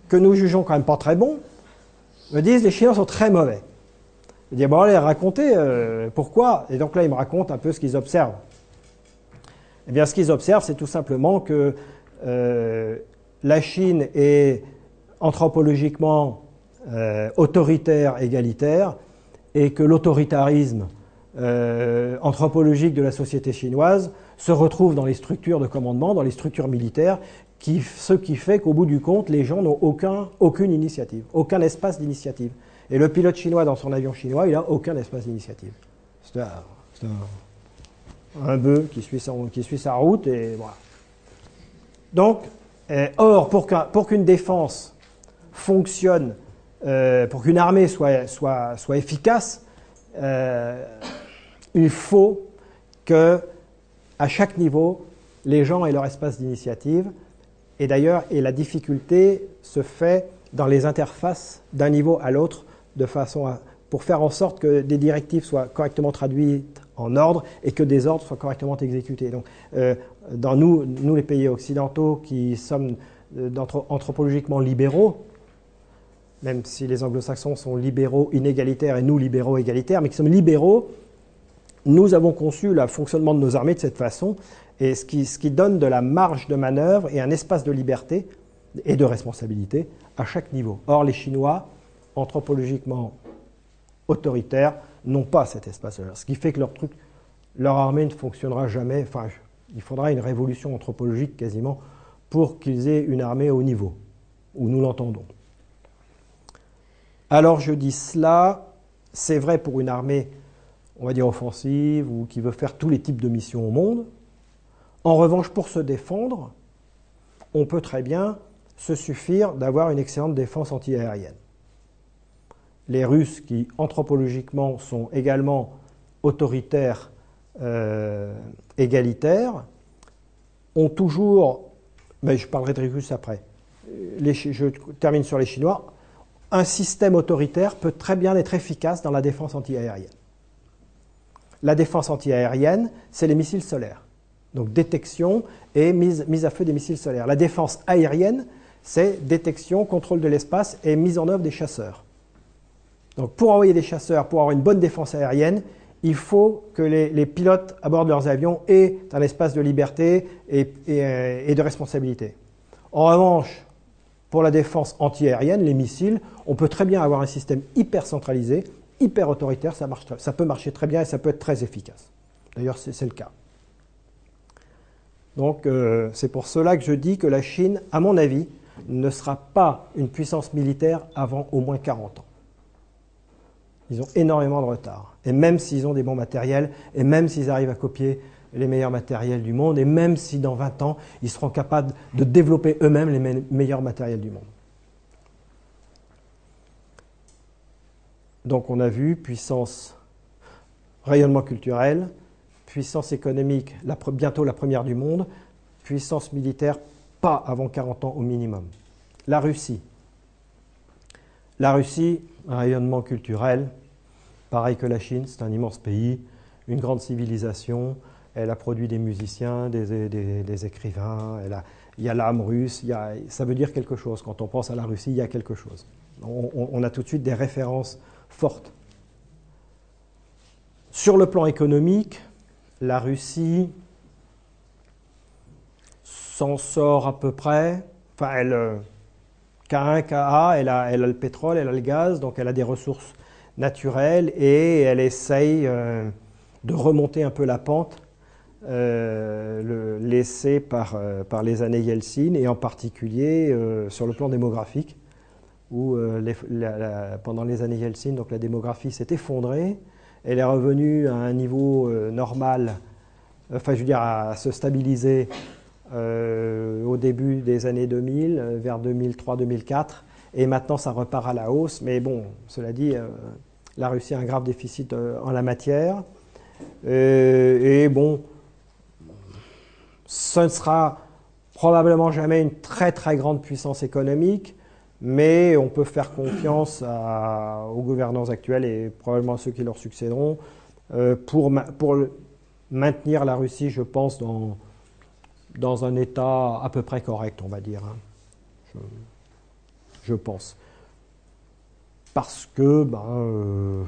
que nous jugeons quand même pas très bons, me disent les Chinois sont très mauvais. Je dis, bon, allez, racontez euh, pourquoi? Et donc là, ils me racontent un peu ce qu'ils observent. Eh bien, ce qu'ils observent, c'est tout simplement que euh, la Chine est anthropologiquement euh, autoritaire, égalitaire, et que l'autoritarisme anthropologique de la société chinoise se retrouve dans les structures de commandement, dans les structures militaires, ce qui fait qu'au bout du compte, les gens n'ont aucun, aucune initiative, aucun espace d'initiative. Et le pilote chinois dans son avion chinois, il n'a aucun espace d'initiative. C'est un, bœuf qui suit, qui suit sa route et voilà. Donc, eh, or, pour qu'une défense fonctionne, euh, pour qu'une armée soit efficace, euh, il faut que à chaque niveau, les gens aient leur espace d'initiative et d'ailleurs, et la difficulté se fait dans les interfaces d'un niveau à l'autre, de façon pour faire en sorte que des directives soient correctement traduites en ordre et que des ordres soient correctement exécutés. Donc, euh, dans nous, nous, les pays occidentaux qui sommes euh, anthropologiquement libéraux, même si les anglo-saxons sont libéraux inégalitaires et nous libéraux égalitaires, mais qui sommes libéraux, Nous avons conçu le fonctionnement de nos armées de cette façon, et ce qui, donne de la marge de manœuvre et un espace de liberté et de responsabilité à chaque niveau. Or, les Chinois, anthropologiquement autoritaires, n'ont pas cet espace-là. Ce qui fait que leur armée ne fonctionnera jamais. Enfin, il faudra une révolution anthropologique quasiment pour qu'ils aient une armée au niveau où nous l'entendons. Alors je dis cela, c'est vrai pour une armée, on va dire offensive, ou qui veut faire tous les types de missions au monde. En revanche, pour se défendre, on peut très bien se suffire d'avoir une excellente défense antiaérienne. Les Russes, qui anthropologiquement sont également autoritaires, euh, égalitaires, ont toujours, mais je parlerai des Russes après, je termine sur les Chinois, un système autoritaire peut très bien être efficace dans la défense antiaérienne. La défense antiaérienne, c'est les missiles solaires. Donc détection et mise, à feu des missiles solaires. La défense aérienne, c'est détection, contrôle de l'espace et mise en œuvre des chasseurs. Donc pour envoyer des chasseurs, pour avoir une bonne défense aérienne, il faut que les, pilotes à bord de leurs avions aient un espace de liberté et, et de responsabilité. En revanche, pour la défense antiaérienne, les missiles, on peut très bien avoir un système hyper centralisé, hyper autoritaire, ça, marche, ça peut marcher très bien et ça peut être très efficace. D'ailleurs, c'est le cas. Donc, euh, c'est pour cela que je dis que la Chine, à mon avis, ne sera pas une puissance militaire avant au moins 40 ans. Ils ont énormément de retard. Et même s'ils ont des bons matériels, et même s'ils arrivent à copier les meilleurs matériels du monde, et même si dans 20 ans, ils seront capables de développer eux-mêmes les meilleurs matériels du monde. Donc on a vu puissance, rayonnement culturel, puissance économique, bientôt la première du monde, puissance militaire, pas avant 40 ans au minimum. La Russie. La Russie, un rayonnement culturel, pareil que la Chine, c'est un immense pays, une grande civilisation, elle a produit des musiciens, des, écrivains, il y a l'âme russe, ça veut dire quelque chose. Quand on pense à la Russie, il y a quelque chose. On, a tout de suite des références fortes. Sur le plan économique, la Russie s'en sort à peu près. Enfin, elle, K1, Ka, elle a, elle a le pétrole, elle a le gaz, donc elle a des ressources naturelles et elle essaye euh, de remonter un peu la pente euh, le, laissé par, euh, par les années Yeltsin, et en particulier euh, sur le plan démographique, où pendant les années Yeltsin, donc la démographie s'est effondrée, elle est revenue à un niveau normal, enfin je veux dire à, se stabiliser au début des années 2000, vers 2003-2004, et maintenant ça repart à la hausse, mais bon, cela dit, la Russie a un grave déficit en la matière, et bon, ce ne sera probablement jamais une très très grande puissance économique, mais on peut faire confiance aux gouvernants actuels et probablement à ceux qui leur succéderont euh, pour, pour, maintenir la Russie, je pense, dans, dans un état à peu près correct, on va dire. Hein. Je, pense. Parce que, ben, euh,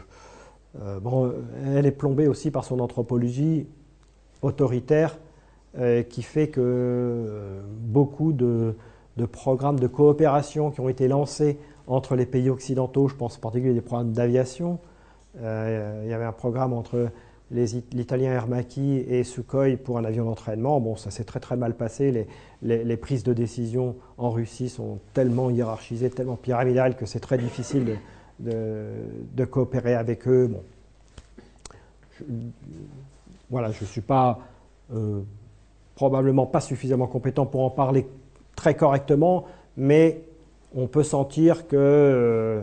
euh, bon, elle est plombée aussi par son anthropologie autoritaire qui fait que beaucoup de, programmes de coopération qui ont été lancés entre les pays occidentaux, je pense en particulier des programmes d'aviation, euh, il y avait un programme entre l'Italien Hermaki et Sukhoi pour un avion d'entraînement. Bon, ça s'est très très mal passé. Les, prises de décision en Russie sont tellement hiérarchisées, tellement pyramidales que c'est très difficile de, coopérer avec eux. Bon. voilà, je ne suis pas probablement pas suffisamment compétent pour en parler très correctement, mais on peut sentir que euh,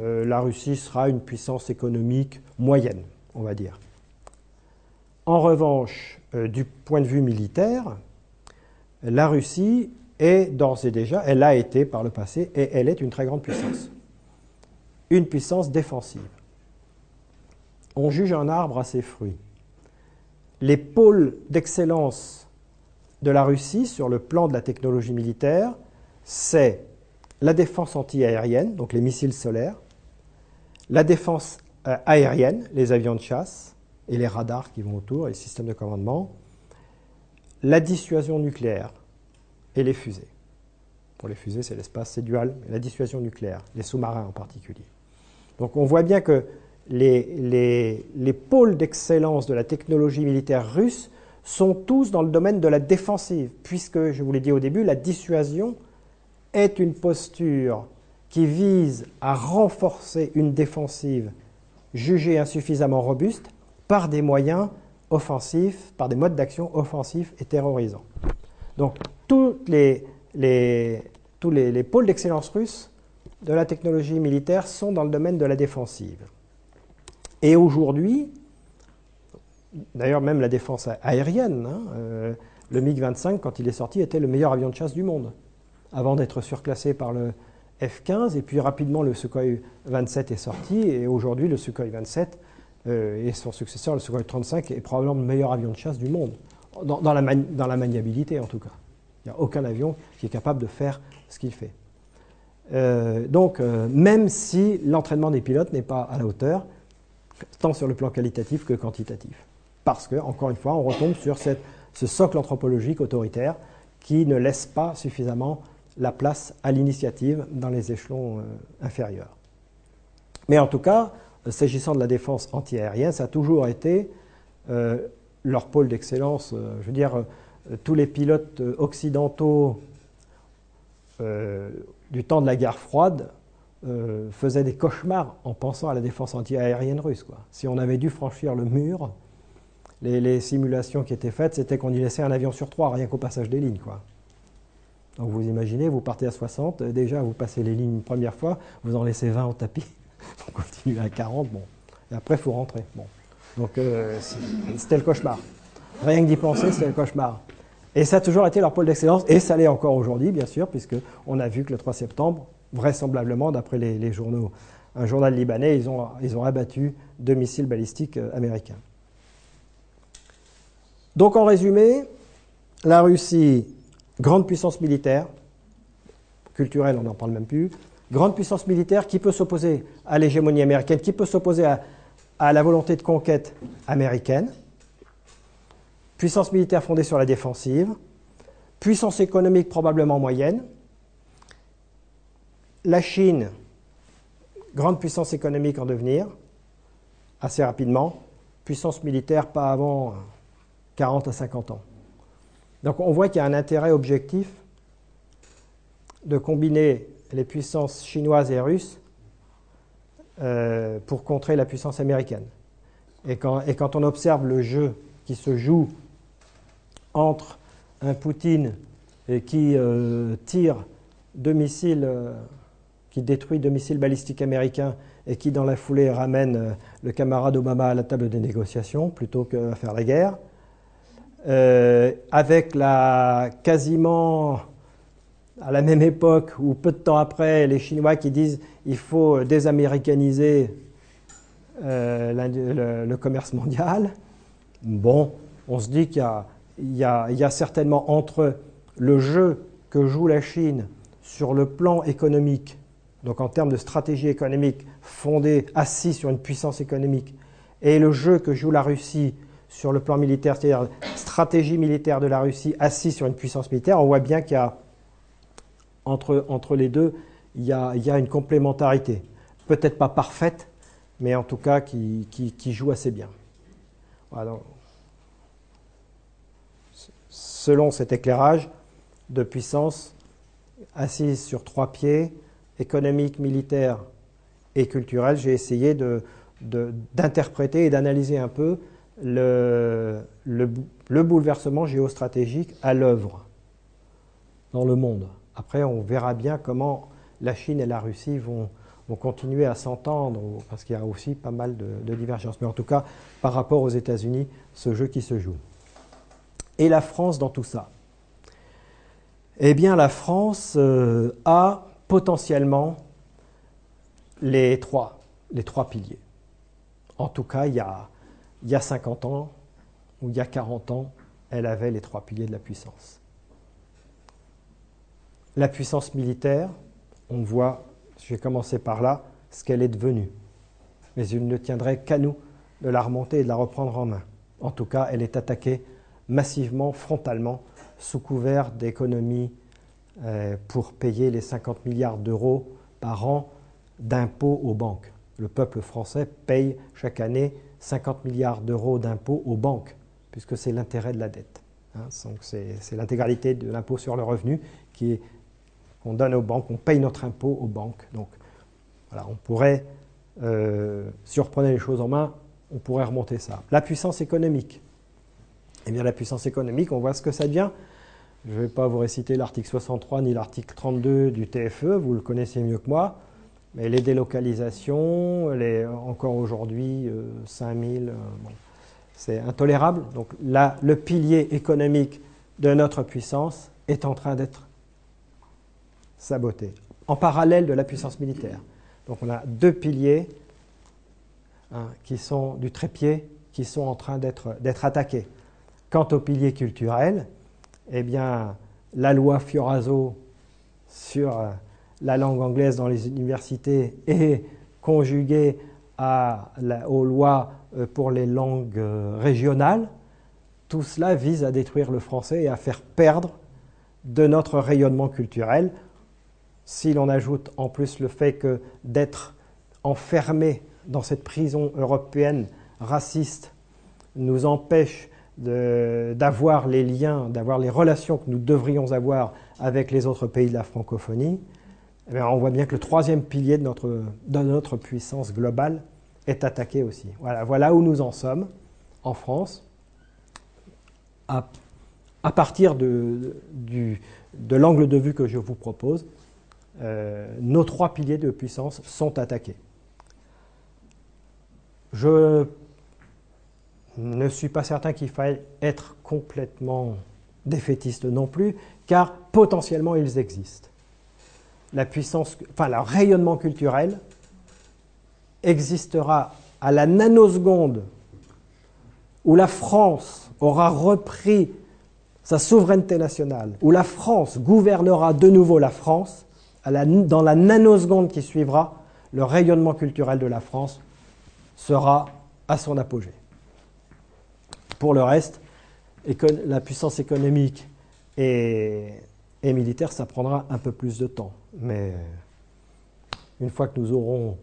euh, la Russie sera une puissance économique moyenne, on va dire. En revanche, euh, du point de vue militaire, la Russie est d'ores et déjà, elle a été par le passé, et elle est une très grande puissance. Une puissance défensive. On juge un arbre à ses fruits. Les pôles d'excellence de la Russie sur le plan de la technologie militaire, c'est la défense anti-aérienne, donc les missiles solaires, la défense euh, aérienne, les avions de chasse, et les radars qui vont autour, et les systèmes de commandement, la dissuasion nucléaire et les fusées. Pour les fusées, c'est l'espace, c'est dual, la dissuasion nucléaire, les sous-marins en particulier. Donc on voit bien que les, les pôles d'excellence de la technologie militaire russe sont tous dans le domaine de la défensive, puisque, je vous l'ai dit au début, la dissuasion est une posture qui vise à renforcer une défensive jugée insuffisamment robuste par des moyens offensifs, par des modes d'action offensifs et terrorisants. Donc, tous les, tous les pôles d'excellence russes de la technologie militaire sont dans le domaine de la défensive. Et aujourd'hui, d'ailleurs même la défense aérienne, hein, euh, le MiG-25, quand il est sorti, était le meilleur avion de chasse du monde, avant d'être surclassé par le F-15, et puis rapidement le Sukhoi 27 est sorti, et aujourd'hui le Sukhoi 27 euh, et son successeur, le Sukhoi 35, est probablement le meilleur avion de chasse du monde, dans, la, maniabilité en tout cas. Il n'y a aucun avion qui est capable de faire ce qu'il fait. Euh, donc, même si l'entraînement des pilotes n'est pas à la hauteur, tant sur le plan qualitatif que quantitatif. Parce que, encore une fois, on retombe sur ce socle anthropologique autoritaire qui ne laisse pas suffisamment la place à l'initiative dans les échelons euh, inférieurs. Mais en tout cas, s'agissant de la défense antiaérienne, ça a toujours été euh, leur pôle d'excellence. Euh, je veux dire, tous les pilotes occidentaux du temps de la guerre froide faisaient des cauchemars en pensant à la défense antiaérienne russe. Si on avait dû franchir le mur, les, simulations qui étaient faites, c'était qu'on y laissait un avion sur trois, rien qu'au passage des lignes. Quoi. Donc vous imaginez, vous partez à 60, déjà vous passez les lignes une première fois, vous en laissez 20 au tapis, vous continuez à 40, bon. Et après, il faut rentrer. Bon. Donc euh, c'était le cauchemar. Rien que d'y penser, c'était le cauchemar. Et ça a toujours été leur pôle d'excellence, et ça l'est encore aujourd'hui, bien sûr, puisqu'on a vu que le 3 septembre, vraisemblablement, d'après les, journaux, un journal libanais, ils ont, ils ont abattu deux missiles balistiques euh, américains. Donc en résumé, la Russie, grande puissance militaire, culturelle, on n'en parle même plus, grande puissance militaire qui peut s'opposer à l'hégémonie américaine, qui peut s'opposer à, la volonté de conquête américaine, puissance militaire fondée sur la défensive, puissance économique probablement moyenne, la Chine, grande puissance économique en devenir, assez rapidement, puissance militaire pas avant 40 à 50 ans. Donc on voit qu'il y a un intérêt objectif de combiner les puissances chinoises et russes euh, pour contrer la puissance américaine. Et quand, on observe le jeu qui se joue entre un Poutine qui euh, tire deux missiles, euh, qui détruit deux missiles balistiques américains et qui dans la foulée ramène le camarade Obama à la table des négociations plutôt qu'à faire la guerre, euh, avec la quasiment à la même époque ou peu de temps après, les Chinois qui disent il faut désaméricaniser euh, le, commerce mondial. Bon, on se dit qu'il y, y, a certainement entre le jeu que joue la Chine sur le plan économique, donc en termes de stratégie économique fondée, assis sur une puissance économique, et le jeu que joue la Russie sur le plan militaire, c'est-à-dire stratégie militaire de la Russie assise sur une puissance militaire, on voit bien qu'il y a entre, entre les deux, il y, a, il y a une complémentarité. Peut-être pas parfaite, mais en tout cas qui, qui, joue assez bien. selon cet éclairage de puissance assise sur trois pieds, économique, militaire et culturel, j'ai essayé d'interpréter de, et d'analyser un peu le, le, bouleversement géostratégique à l'œuvre dans le monde. Après, on verra bien comment la Chine et la Russie vont, vont continuer à s'entendre, parce qu'il y a aussi pas mal de, divergences. Mais en tout cas, par rapport aux États-Unis, ce jeu qui se joue. Et la France dans tout ça? Eh bien, la France euh, a potentiellement les trois, les trois piliers. En tout cas, il y a il y a 50 ans ou il y a 40 ans, elle avait les trois piliers de la puissance. La puissance militaire, on voit, je vais commencer par là, ce qu'elle est devenue. Mais il ne tiendrait qu'à nous de la remonter et de la reprendre en main. En tout cas, elle est attaquée massivement, frontalement, sous couvert d'économies euh, pour payer les 50 milliards d'euros par an d'impôts aux banques. Le peuple français paye chaque année 50 milliards d'euros d'impôts aux banques, puisque c'est l'intérêt de la dette. Hein. c'est l'intégralité de l'impôt sur le revenu qui qu'on donne aux banques, on paye notre impôt aux banques. Donc voilà, on pourrait, euh, si on reprenait les choses en main, on pourrait remonter ça. La puissance économique. Eh bien, la puissance économique, on voit ce que ça devient. Je ne vais pas vous réciter l'article 63 ni l'article 32 du TFE, vous le connaissez mieux que moi. Mais les délocalisations, les, encore aujourd'hui, 5000, euh, euh, c'est intolérable. Donc là, le pilier économique de notre puissance est en train d'être saboté, en parallèle de la puissance militaire. Donc on a deux piliers hein, qui sont du trépied, qui sont en train d'être attaqués. Quant au pilier culturel, eh bien, la loi Fioraso sur euh, la langue anglaise dans les universités est conjuguée aux lois euh, pour les langues euh, régionales. Tout cela vise à détruire le français et à faire perdre de notre rayonnement culturel. Si l'on ajoute en plus le fait que d'être enfermé dans cette prison européenne raciste nous empêche d'avoir les liens, d'avoir les relations que nous devrions avoir avec les autres pays de la francophonie, eh on voit bien que le troisième pilier de notre, puissance globale est attaqué aussi. Voilà, où nous en sommes en France, à, partir de l'angle de vue que je vous propose. Euh, nos trois piliers de puissance sont attaqués. Je ne suis pas certain qu'il faille être complètement défaitiste non plus, car potentiellement ils existent. La puissance, enfin, le rayonnement culturel existera à la nanoseconde où la France aura repris sa souveraineté nationale, où la France gouvernera de nouveau la France, dans la nanoseconde qui suivra, le rayonnement culturel de la France sera à son apogée. Pour le reste, la puissance économique et, militaire, ça prendra un peu plus de temps. Mais une fois que nous aurons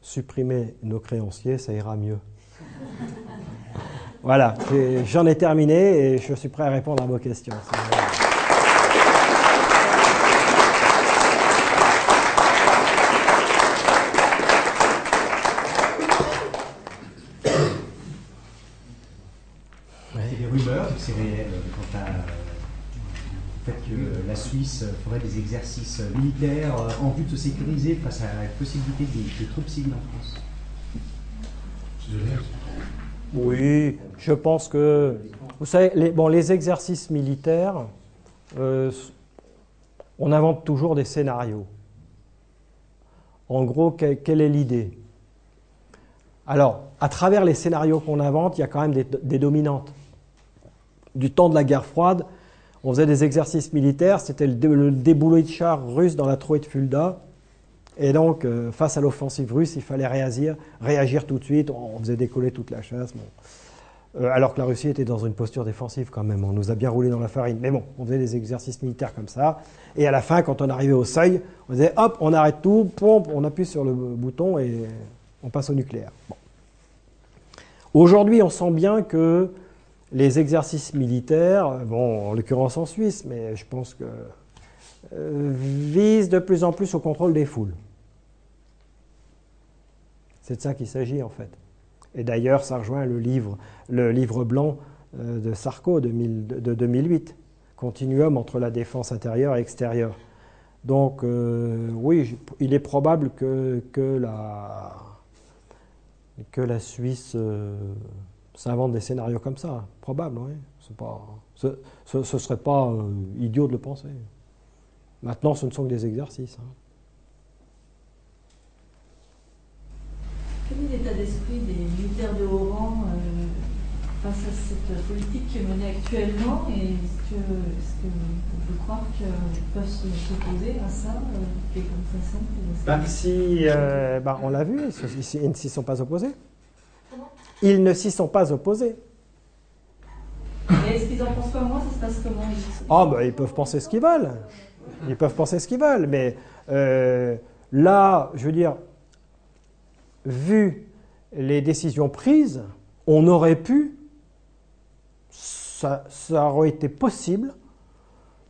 supprimé nos créanciers, ça ira mieux. voilà, j'en ai terminé et je suis prêt à répondre à vos questions. c'est réel euh, quant à euh, fait Suisse ferait des exercices militaires euh, en vue de se sécuriser face à la possibilité des, troupes civiles en France Oui, je pense que. Vous savez, les, bon, les exercices militaires, on invente toujours des scénarios. En gros, quelle est l'idée? Alors, à travers les scénarios qu'on invente, il y a quand même des dominantes du temps de la guerre froide, on faisait des exercices militaires, c'était le, déboulot de chars russes dans la trouée de Fulda. Et donc, euh, face à l'offensive russe, il fallait réagir, réagir tout de suite. On faisait décoller toute la chasse. Euh, alors que la Russie était dans une posture défensive quand même. On nous a bien roulé dans la farine. Mais bon, on faisait des exercices militaires comme ça. Et à la fin, quand on arrivait au seuil, on disait hop, on arrête tout, pompe, on appuie sur le bouton et on passe au nucléaire. Aujourd'hui, on sent bien que les exercices militaires, bon, en l'occurrence en Suisse, mais je pense que euh, visent de plus en plus au contrôle des foules. C'est de ça qu'il s'agit en fait. Et d'ailleurs, ça rejoint le livre, le livre blanc euh, de Sarko de, 2008, Continuum entre la défense intérieure et extérieure. Donc euh, oui, il est probable que, la Suisse s'invente des scénarios comme ça. Probable, oui. Pas, ce ne serait pas euh, idiot de le penser. Maintenant, ce ne sont que des exercices. Hein. Quel est l'état d'esprit des militaires de haut rang euh, face à cette politique qui est menée actuellement? Et est-ce que, est peut croire qu'ils peuvent s'opposer à ça euh, comme façon? Bah, si, bah, On l'a vu, ils ne s'y sont pas opposés. Ils ne s'y sont pas opposés. Et est-ce qu'ils en pensent comme moi Ça se passe comment Ah, ben, ils peuvent penser ce qu'ils veulent. Ils peuvent penser ce qu'ils veulent. Mais euh, là, je veux dire, vu les décisions prises, on aurait pu, ça, ça aurait été possible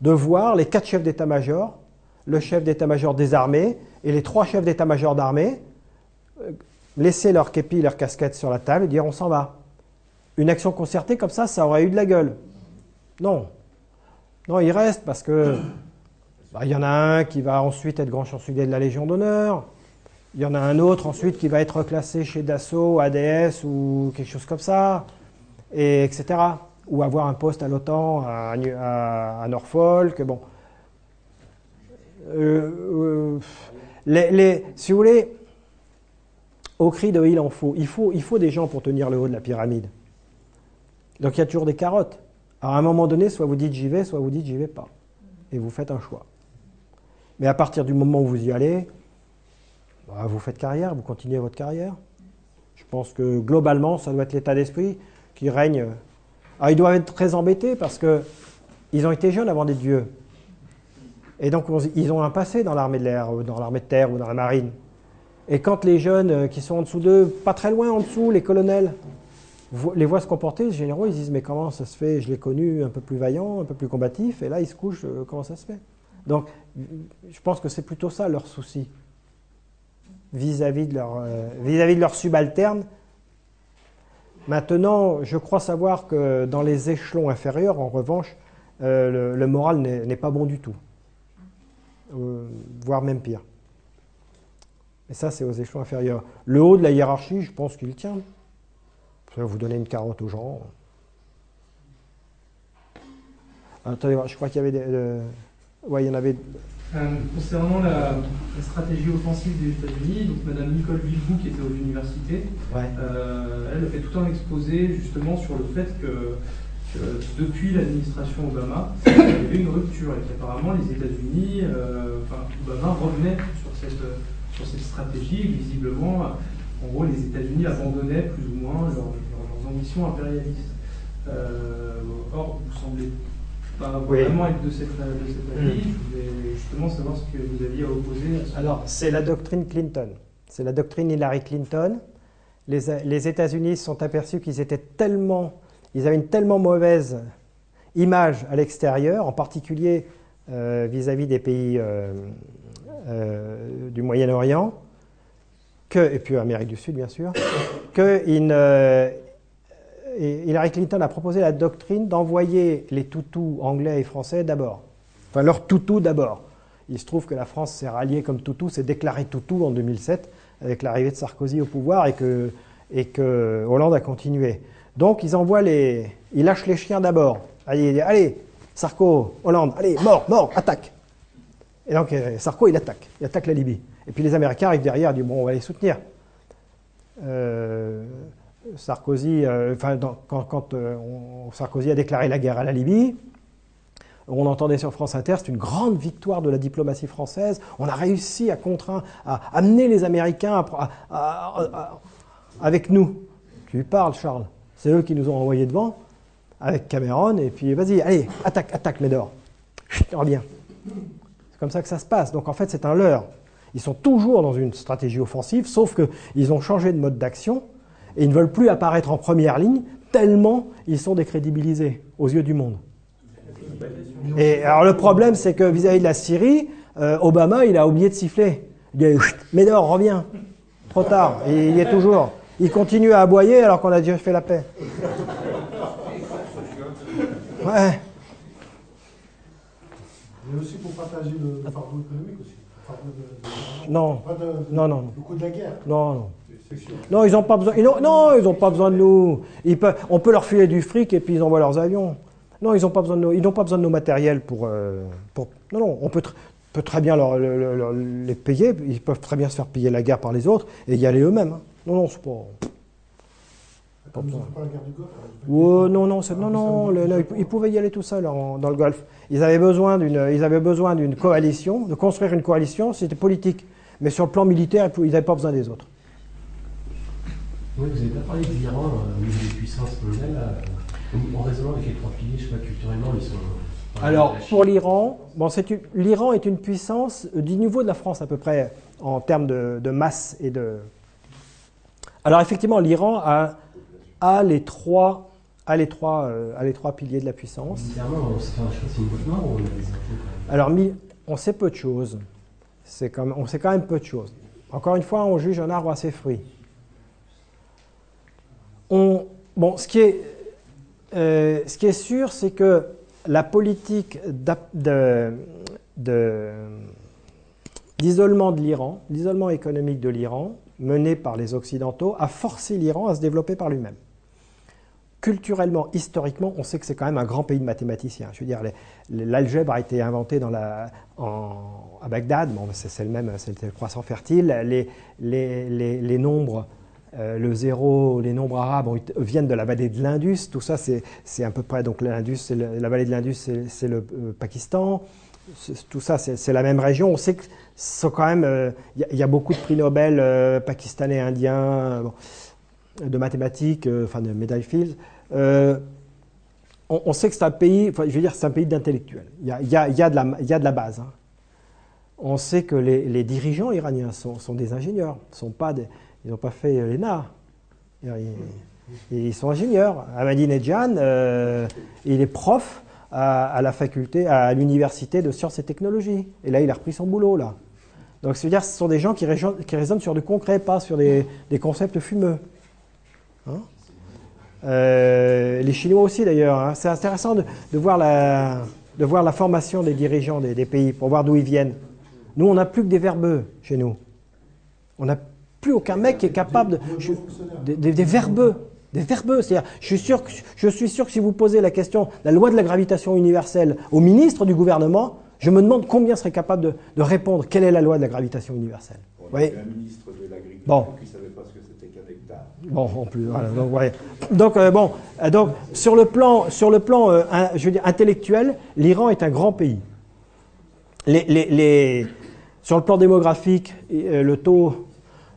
de voir les quatre chefs d'état-major, le chef d'état-major des armées et les trois chefs d'état-major d'armée euh, laisser leur képi, leur casquette sur la table et dire on s'en va. Une action concertée comme ça, ça aurait eu de la gueule. Non. Non, il reste parce que bah, il y en a un qui va ensuite être grand chancelier de la Légion d'honneur. Il y en a un autre ensuite qui va être reclassé chez Dassault, ADS ou quelque chose comme ça, et etc. Ou avoir un poste à l'OTAN, à, Norfolk. Bon. Euh, euh, si vous voulez, au cri de il en faut. Il, faut. des gens pour tenir le haut de la pyramide. Donc il y a toujours des carottes. À un moment donné, soit vous dites j'y vais, soit vous dites j'y vais pas. Et vous faites un choix. Mais à partir du moment où vous y allez, bah, vous faites carrière, vous continuez votre carrière. Je pense que globalement, ça doit être l'état d'esprit qui règne. Alors ils doivent être très embêtés parce que ils ont été jeunes avant d'être vieux. Et donc on- ils ont un passé dans l'armée de l'air, dans l'armée de terre ou dans la marine. Et quand les jeunes euh, qui sont en dessous d'eux, pas très loin en dessous, les colonels, les voient se comporter, les généraux, ils se disent mais comment ça se fait? Je l'ai connu un peu plus vaillant, un peu plus combatif, et là ils se couchent, euh, comment ça se fait? Donc je pense que c'est plutôt ça leur souci vis-à-vis de leur euh, vis-à-vis de leurs subalternes. Maintenant, je crois savoir que dans les échelons inférieurs, en revanche, euh, le, moral n'est pas bon du tout, voire même pire. Et ça, c'est aux échelons inférieurs. Le haut de la hiérarchie, je pense qu'il tient. Vous donner une carotte aux gens. Attendez, voir, je crois qu'il y avait des. euh, ouais, il y en avait. Euh, concernant la, la stratégie offensive des États-Unis, donc Madame Nicole Villebou qui était aux universités, Ouais. euh, elle a fait tout un exposé justement sur le fait que, que depuis l'administration Obama, il y avait une rupture et qu'apparemment les États-Unis, euh, enfin Obama revenait sur cette, sur cette stratégie et visiblement, en gros, les États-Unis abandonnaient plus ou moins leurs, leurs ambitions impérialistes. Euh, or, vous semblez pas Oui. vraiment être de cette, de cet avis. Je voulais justement savoir ce que vous aviez à opposer à ce Alors, c'est la doctrine Clinton. C'est la doctrine Hillary Clinton. Les, les États-Unis se sont aperçus qu'ils étaient tellement, ils avaient une tellement mauvaise image à l'extérieur, en particulier euh, vis-à-vis des pays euh, euh, du Moyen-Orient, que, et puis Amérique du Sud bien sûr, que et Hillary Clinton a proposé la doctrine d'envoyer les toutous anglais et français d'abord. Enfin, leurs toutous d'abord. Il se trouve que la France s'est ralliée comme toutou, s'est déclarée toutou en 2007 avec l'arrivée de Sarkozy au pouvoir et que, et que Hollande a continué. Donc ils envoient les, ils lâchent les chiens d'abord. Allez, allez, Sarko, Hollande, allez, mort, mort, attaque. Et donc euh, Sarko il attaque, il attaque la Libye. Et puis les Américains arrivent derrière, ils disent bon on va les soutenir. Euh, Sarkozy, euh, enfin, quand, on- Sarkozy a déclaré la guerre à la Libye, on entendait sur France Inter, c'est une grande victoire de la diplomatie française. On a réussi à contraindre, à amener les Américains avec nous. Tu parles, Charles. C'est eux qui nous ont envoyés devant, avec Cameron, et puis vas-y, allez, attaque, attaque, Médor. Chut, reviens. Comme ça que ça se passe. Donc en fait, c'est un leurre. Ils sont toujours dans une stratégie offensive, sauf qu'ils ont changé de mode d'action et ils ne veulent plus apparaître en première ligne tellement ils sont décrédibilisés aux yeux du monde. Et alors le problème, c'est que vis-à-vis de la Syrie, euh, Obama, il a oublié de siffler. Il dit Chut, Médor, reviens. Trop tard. Il y est toujours. Il continue à aboyer alors qu'on a déjà fait la paix. Ouais. Mais aussi pour partager le, le fardeau économique aussi. Le fardeau de- de- Non. Pas de- de- Non, non. Le coût de la guerre. Non, non. Sûr. Non, ils n'ont pas besoin. ils n'ont- non, ils n'ont pas besoin de nous. Ils peuvent, on peut leur filer du fric et puis ils envoient leurs avions. Non, ils n'ont pas besoin de nos, ils n'ont pas besoin de nos matériels pour. euh, pour non, non, on peut, tr- peut très bien leur- leur- les payer. Ils peuvent très bien se faire payer la guerre par les autres et y aller eux-mêmes. hein. Non, non, c'est pas. Pas besoin pas la guerre du Golfe. Oh, non, non, non, non, le- le- ils pouvaient y aller tout seuls dans le Golfe. Ils avaient besoin d'une, ils avaient besoin d'une coalition, de construire une coalition. C'était politique, mais sur le plan militaire, ils n'avaient pas besoin des autres. Oui, vous n'avez pas parlé de l'Iran euh, des puissances mondiales. là, En raisonnant avec les trois piliers, je sais pas, culturellement, ils sont. Alors, la Chine- pour l'Iran, bon, c'est une- l'Iran est une puissance euh, du niveau de la France à peu près en termes de, de masse et de. Alors, effectivement, l'Iran a, a les trois, a les trois, euh, a les trois piliers de la puissance. On sait faire ou on Alors, on sait peu de choses. C'est on sait quand même peu de choses. Encore une fois, on juge un arbre à ses fruits. On, bon, ce qui est, euh, ce qui est sûr, c'est que la politique de- d'isolement de l'Iran, l'isolement économique de l'Iran, menée par les Occidentaux, a forcé l'Iran à se développer par lui-même culturellement, historiquement, on sait que c'est quand même un grand pays de mathématiciens. Je veux dire, l'algèbre a été inventée dans la, à Bagdad, bon, c'est le même, c'est le croissant fertile. Les, les- les- les nombres, euh, le zéro, les nombres arabes viennent de la vallée de l'Indus. Tout ça, c'est à peu près, donc l'Indus, la vallée de l'Indus, c'est le euh, Pakistan. Tout ça, c'est la même région. On sait que sont quand même, euh, il il y a beaucoup de prix Nobel euh, pakistanais, indiens. euh, de mathématiques, euh, enfin de médailles Fields, euh, on, sait que c'est un pays, je veux dire, c'est un pays d'intellectuels. Il y a, de la, base. hein. On sait que les, dirigeants iraniens sont, des ingénieurs, ils n'ont pas fait euh, l'ENA. Ils, ils sont ingénieurs. Ahmadinejad, euh, il est prof à, à la faculté, à l'université de sciences et technologies. Et là, il a repris son boulot là. Donc, c'est-à-dire, ce sont des gens qui, qui raisonnent sur du concret, pas sur des, des concepts fumeux. Hein Euh, les Chinois aussi d'ailleurs. hein. C'est intéressant de, de voir la, de voir la formation des dirigeants des, pays pour voir d'où ils viennent. Nous, on n'a plus que des verbeux chez nous. On n'a plus aucun mec qui est capable de. des verbeux. Des verbeux. C'est-à-dire, je suis, sûr que, je suis sûr que si vous posez la question, la loi de la gravitation universelle au ministre du gouvernement, je me demande combien serait capable de, de répondre quelle est la loi de la gravitation universelle. On Oui. avait un ministre de l'Agriculture Bon. qui ne savait pas ce que c'était qu'un hectare. Bon, en plus, voilà. Donc, ouais. donc, euh, bon, euh, donc sur le plan, sur le plan euh, un- je veux dire, intellectuel, l'Iran est un grand pays. Les, les- les- sur le plan démographique, le taux,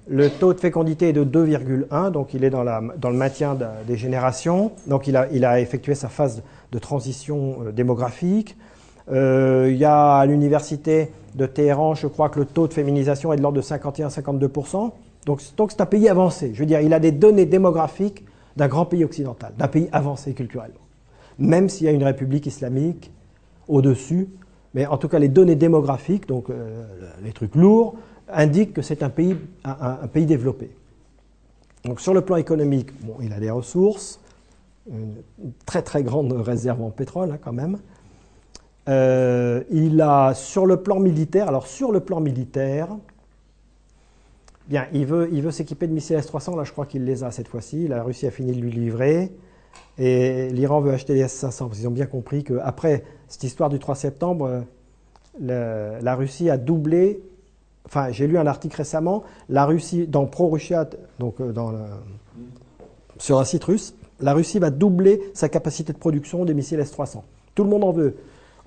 le taux de fécondité est de 2,1, donc il est dans, la, dans le maintien de- des générations. Donc il a, il a effectué sa phase de transition démographique. Euh, il y a à l'université de Téhéran, je crois que le taux de féminisation est de l'ordre de 51-52%. Donc, c'est- un pays avancé. Je veux dire, il a des données démographiques d'un grand pays occidental, d'un pays avancé culturellement. Même s'il y a une république islamique au-dessus, mais en tout cas les données démographiques, donc euh, les trucs lourds, indiquent que c'est un pays développé. Donc sur le plan économique, bon, il a des ressources, une très très grande réserve en pétrole hein, quand même. Euh, il a sur le plan militaire, alors sur le plan militaire, bien, il veut, il veut s'équiper de missiles S-300, là je crois qu'il les a cette fois-ci, la Russie a fini de lui livrer, et l'Iran veut acheter les S-500, parce qu'ils ont bien compris qu'après cette histoire du 3 septembre, euh, la Russie a doublé, enfin j'ai lu un article récemment, la Russie, dans Pro-Russia, donc euh, dans sur un site russe, la Russie va doubler sa capacité de production des missiles S-300. Tout le monde en veut.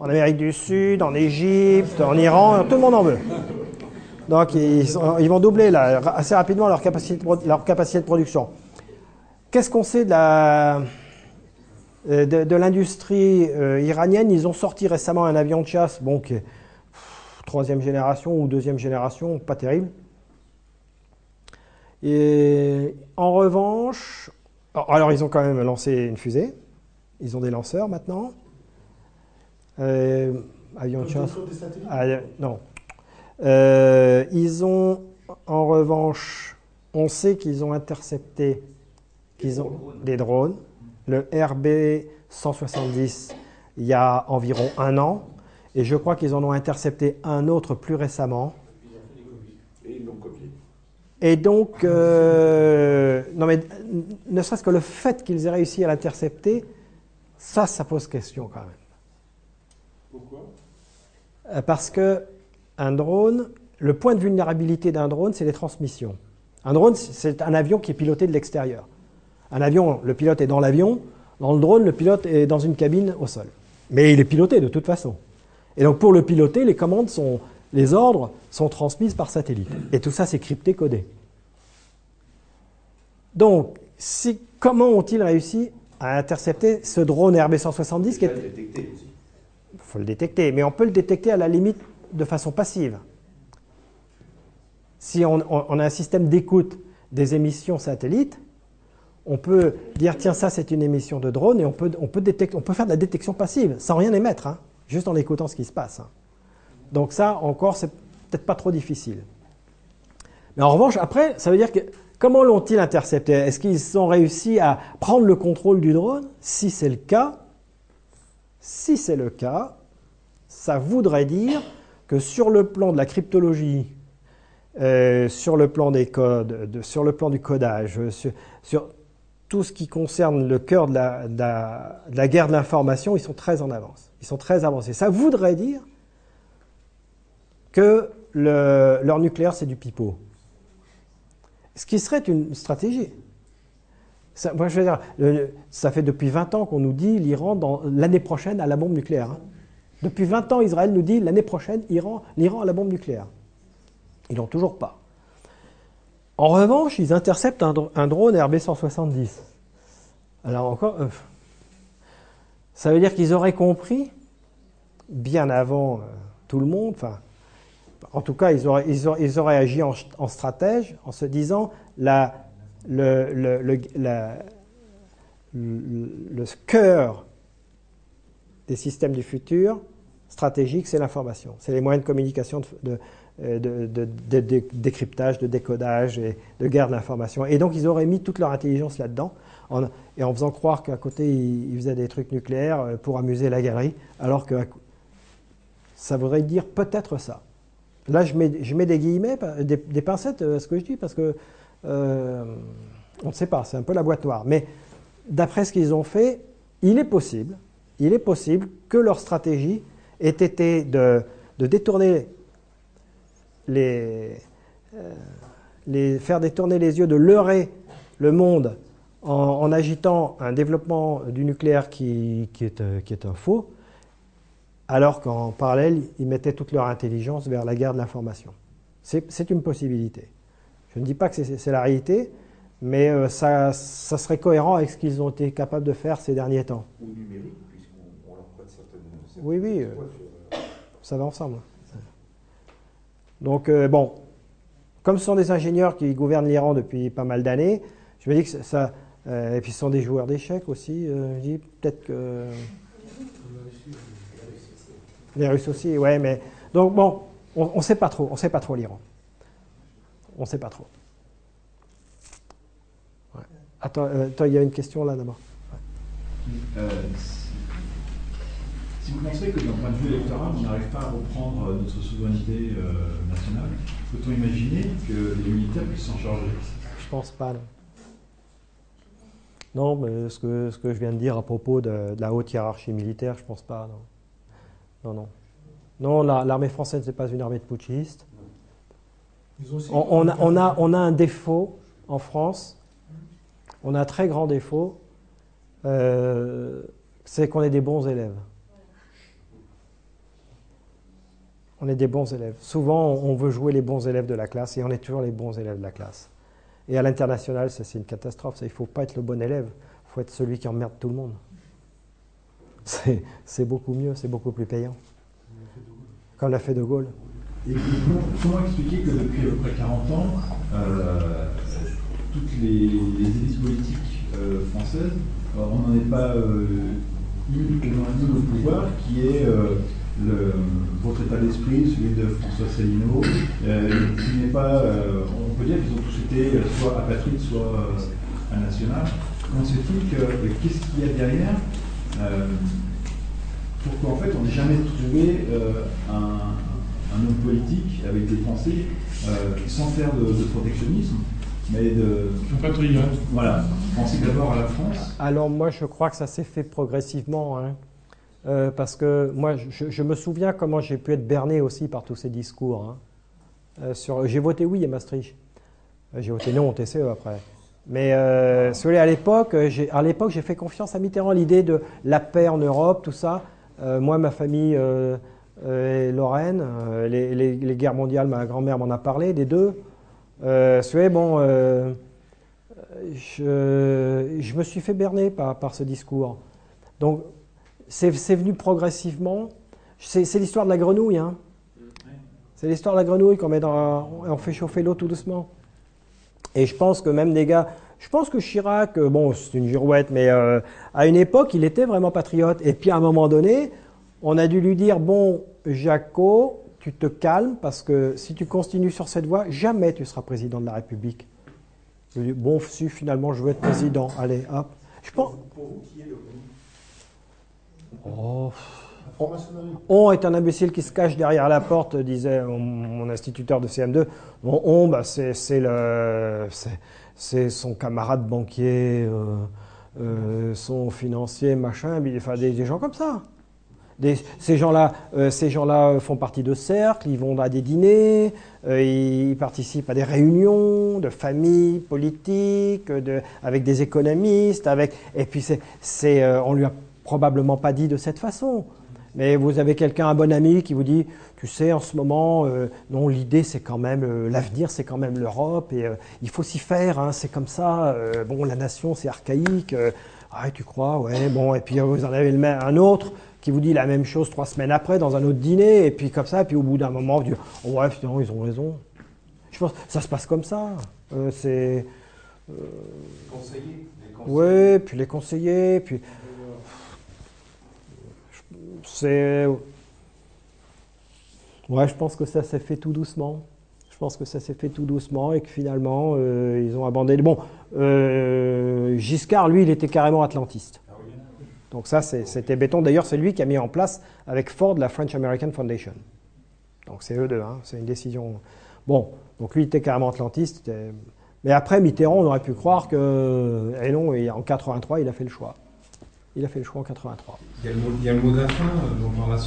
En Amérique du Sud, en Égypte, en Iran, tout le monde en veut. Donc ils, vont doubler assez rapidement leur capacité de, production. Qu'est-ce qu'on sait de euh, l'industrie euh, iranienne? Ils ont sorti récemment un avion de chasse, bon, qui est troisième génération ou deuxième génération, pas terrible. Et en revanche, alors, ils ont quand même lancé une fusée. Ils ont des lanceurs maintenant. Euh, des satellites Ah, non. Euh, ils ont, en revanche, on sait qu'ils ont intercepté qu'ils ont des drones. Le RB 170, il y a environ un an. Et je crois qu'ils en ont intercepté un autre plus récemment. Et ils l'ont copié. Et donc, euh, non mais ne serait-ce que le fait qu'ils aient réussi à l'intercepter, ça, ça pose question quand même. Euh, Parce que un drone, le point de vulnérabilité d'un drone, c'est les transmissions. Un drone, c'est un avion qui est piloté de l'extérieur. Un avion, le pilote est dans l'avion. Dans le drone, le pilote est dans une cabine au sol. Mais il est piloté de toute façon. Et donc pour le piloter, les commandes sont, les ordres sont transmises par satellite. Et tout ça, c'est crypté, codé. Donc, comment ont-ils réussi à intercepter ce drone RB170 qui est... le détecter aussi. Il faut le détecter, mais on peut le détecter à la limite de façon passive. Si on, a un système d'écoute des émissions satellites, on peut dire tiens ça c'est une émission de drone et on peut, on peut, détecter, on peut faire de la détection passive sans rien émettre, hein, juste en écoutant ce qui se passe. hein. Donc ça encore c'est peut-être pas trop difficile. Mais en revanche après ça veut dire que comment l'ont-ils intercepté Est-ce qu'ils ont réussi à prendre le contrôle du drone? Si c'est le cas, si c'est le cas, ça voudrait dire que sur le plan de la cryptologie, euh, sur le plan des codes, de- sur le plan du codage, euh, sur, tout ce qui concerne le cœur de la, guerre de l'information, ils sont très en avance. Ils sont très avancés. Ça voudrait dire que le- leur nucléaire, c'est du pipeau. Ce qui serait une stratégie. Ça, moi, je veux dire, ça fait depuis 20 ans qu'on nous dit l'Iran, l'année prochaine, a la bombe nucléaire. hein. Depuis 20 ans, Israël nous dit l'année prochaine, Iran, l'Iran a la bombe nucléaire. Ils l'ont toujours pas. En revanche, ils interceptent un, dro- un drone RB-170. Alors encore, euh, ça veut dire qu'ils auraient compris, bien avant euh, tout le monde, enfin, en tout cas, ils auraient, ils auraient, ils auraient agi en, stratège en se disant la, le, le, le- le cœur des systèmes du futur stratégique, c'est l'information. C'est les moyens de communication, de, de, décryptage, de décodage et de guerre de l'information. Et donc, ils auraient mis toute leur intelligence là-dedans, en- et en faisant croire qu'à côté, ils, faisaient des trucs nucléaires euh, pour amuser la galerie, alors que ça voudrait dire peut-être ça. Là, je mets, des guillemets, des, pincettes à ce que je dis, parce que euh, on ne sait pas, c'est un peu la boîte noire. Mais d'après ce qu'ils ont fait, il est possible, il est possible que leur stratégie ait été de, de détourner les, euh, les, faire détourner les yeux, de leurrer le monde en, agitant un développement du nucléaire qui, qui est, euh, qui est un faux, alors qu'en parallèle, ils mettaient toute leur intelligence vers la guerre de l'information. C'est une possibilité. Je ne dis pas que c'est la réalité, mais euh, ça, ça serait cohérent avec ce qu'ils ont été capables de faire ces derniers temps. Numérique, puisqu'on on leur prête certaines. certaines Oui, oui, euh, ça va ensemble. Donc, euh, bon, comme ce sont des ingénieurs qui gouvernent l'Iran depuis pas mal d'années, je me dis que ça. euh, et puis ce sont des joueurs d'échecs aussi. je dis peut-être que. Les Russes aussi, ouais, mais. Donc, bon, on ne sait pas trop. On sait pas trop l'Iran. On ne sait pas trop. Attends, il y a une question là d'abord. Si- vous pensez que d'un point de vue électoral, on n'arrive pas à reprendre euh, notre souveraineté euh, nationale, peut-on imaginer que les militaires puissent s'en charger? Je pense pas, non. Non, mais ce que, ce que je viens de dire à propos de, de la haute hiérarchie militaire, je pense pas, non. Non, non. Non, la- l'armée française n'est pas une armée de putschistes. Ils ont aussi- On, on a, on, a, on a un défaut en France, on a un très grand défaut, euh, c'est qu'on est des bons élèves. On est des bons élèves. Souvent, on veut jouer les bons élèves de la classe et on est toujours les bons élèves de la classe. Et à l'international, c'est une catastrophe. Il ne faut pas être le bon élève, il faut être celui qui emmerde tout le monde. C'est beaucoup mieux, c'est beaucoup plus payant. Comme l'a fait De Gaulle. Et comment, expliquer que depuis à peu près 40 ans, euh, toutes les, élites politiques euh, françaises, euh, on n'en est pas euh, eu on a eu le pouvoir qui est le, votre état d'esprit, celui de François Célineau, euh, qui n'est pas, euh, on peut dire qu'ils ont tous été euh, soit apatrides, soit euh, un national. Comment se fait-il que, qu'est-ce qu'il y a derrière euh, pour qu'en fait on n'ait jamais trouvé euh, un, un homme politique avec des pensées euh, sans faire de, de protectionnisme, mais de Patriote. voilà, penser d'abord à la France. Alors moi, je crois que ça s'est fait progressivement, hein. Euh, parce que moi, je, me souviens comment j'ai pu être berné aussi par tous ces discours. hein. Euh, j'ai voté oui à Maastricht. Euh, J'ai voté non au TCE après. Mais euh, à l'époque, j'ai, à l'époque, j'ai fait confiance à Mitterrand, l'idée de la paix en Europe, tout ça. Moi, ma famille est lorraine. Les, guerres mondiales, ma grand-mère m'en a parlé, des deux. Euh, bon, je, je me suis fait berner par, par ce discours. Donc, c'est venu progressivement. C'est l'histoire de la grenouille. Hein. C'est l'histoire de la grenouille qu'on met dans, on fait chauffer l'eau tout doucement. Et je pense que même des gars, je pense que Chirac, euh, bon, c'est une girouette, mais euh, à une époque, il était vraiment patriote. Et puis à un moment donné, on a dû lui dire, bon, Jaco, tu te calmes, parce que si tu continues sur cette voie, jamais tu seras président de la République. Je lui dit, bon, finalement je veux être président, allez, hop. Pour vous, qui est le Oh. On est un imbécile qui se cache derrière la porte, disait mon, instituteur de CM2. Bon, on, bah, c'est, son camarade banquier, euh, euh, son financier, machin, enfin, des, gens comme ça. Des- ces gens-là, euh, gens-là font partie de cercles, ils vont à des dîners, euh, ils participent à des réunions de familles politiques, de, avec des économistes, avec, et puis c'est, on lui a probablement pas dit de cette façon. Mais vous avez quelqu'un, un bon ami, qui vous dit, tu sais, en ce moment, euh, non, l'idée c'est quand même, euh, l'avenir c'est quand même l'Europe et euh, il faut s'y faire, hein, c'est comme ça. bon, la nation c'est archaïque. ah, tu crois, ouais, bon. Et puis vous en avez le un autre qui vous dit la même chose trois semaines après dans un autre dîner et puis comme ça. Et puis au bout d'un moment, vous dites, oh, ouais, finalement ils ont raison. Je pense ça se passe comme ça. C'est, conseiller ouais, puis les conseillers, puis Ouais, je pense que ça s'est fait tout doucement. Je pense que ça s'est fait tout doucement et que finalement, euh, ils ont abandonné. Bon, euh, Giscard, lui, il était carrément atlantiste. Donc ça, c'était béton. D'ailleurs, c'est lui qui a mis en place avec Ford la French American Foundation. Donc c'est eux deux, hein, c'est une décision. Bon, donc lui, il était carrément atlantiste. Mais après, Mitterrand, on aurait pu croire que. Non, en 83, il a fait le choix. Il a fait le choix en 83. Il y a le mot, il y a le mot d'Affin euh, dont parle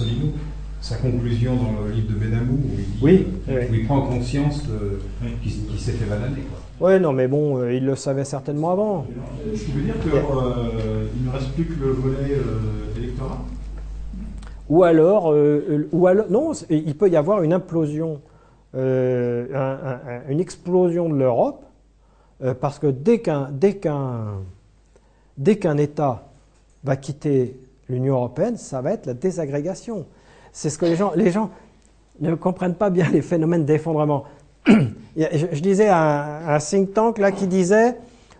sa conclusion dans le livre de Benamou, où il, dit, Oui, euh, oui. où il prend conscience de- qu'il s'est fait bananer. Ouais, non, mais bon, euh, il le savait certainement avant. Ce qui veut dire qu'il ne reste plus que le volet euh, électoral Ou alors, ou alors, non, il peut y avoir une implosion, euh, un- un- un- une explosion de l'Europe, euh, parce que dès qu'un dès qu'un dès qu'un État va quitter l'Union européenne, ça va être la désagrégation. C'est ce que les gens, les gens ne comprennent pas bien les phénomènes d'effondrement. Je, disais à un, think tank là qui disait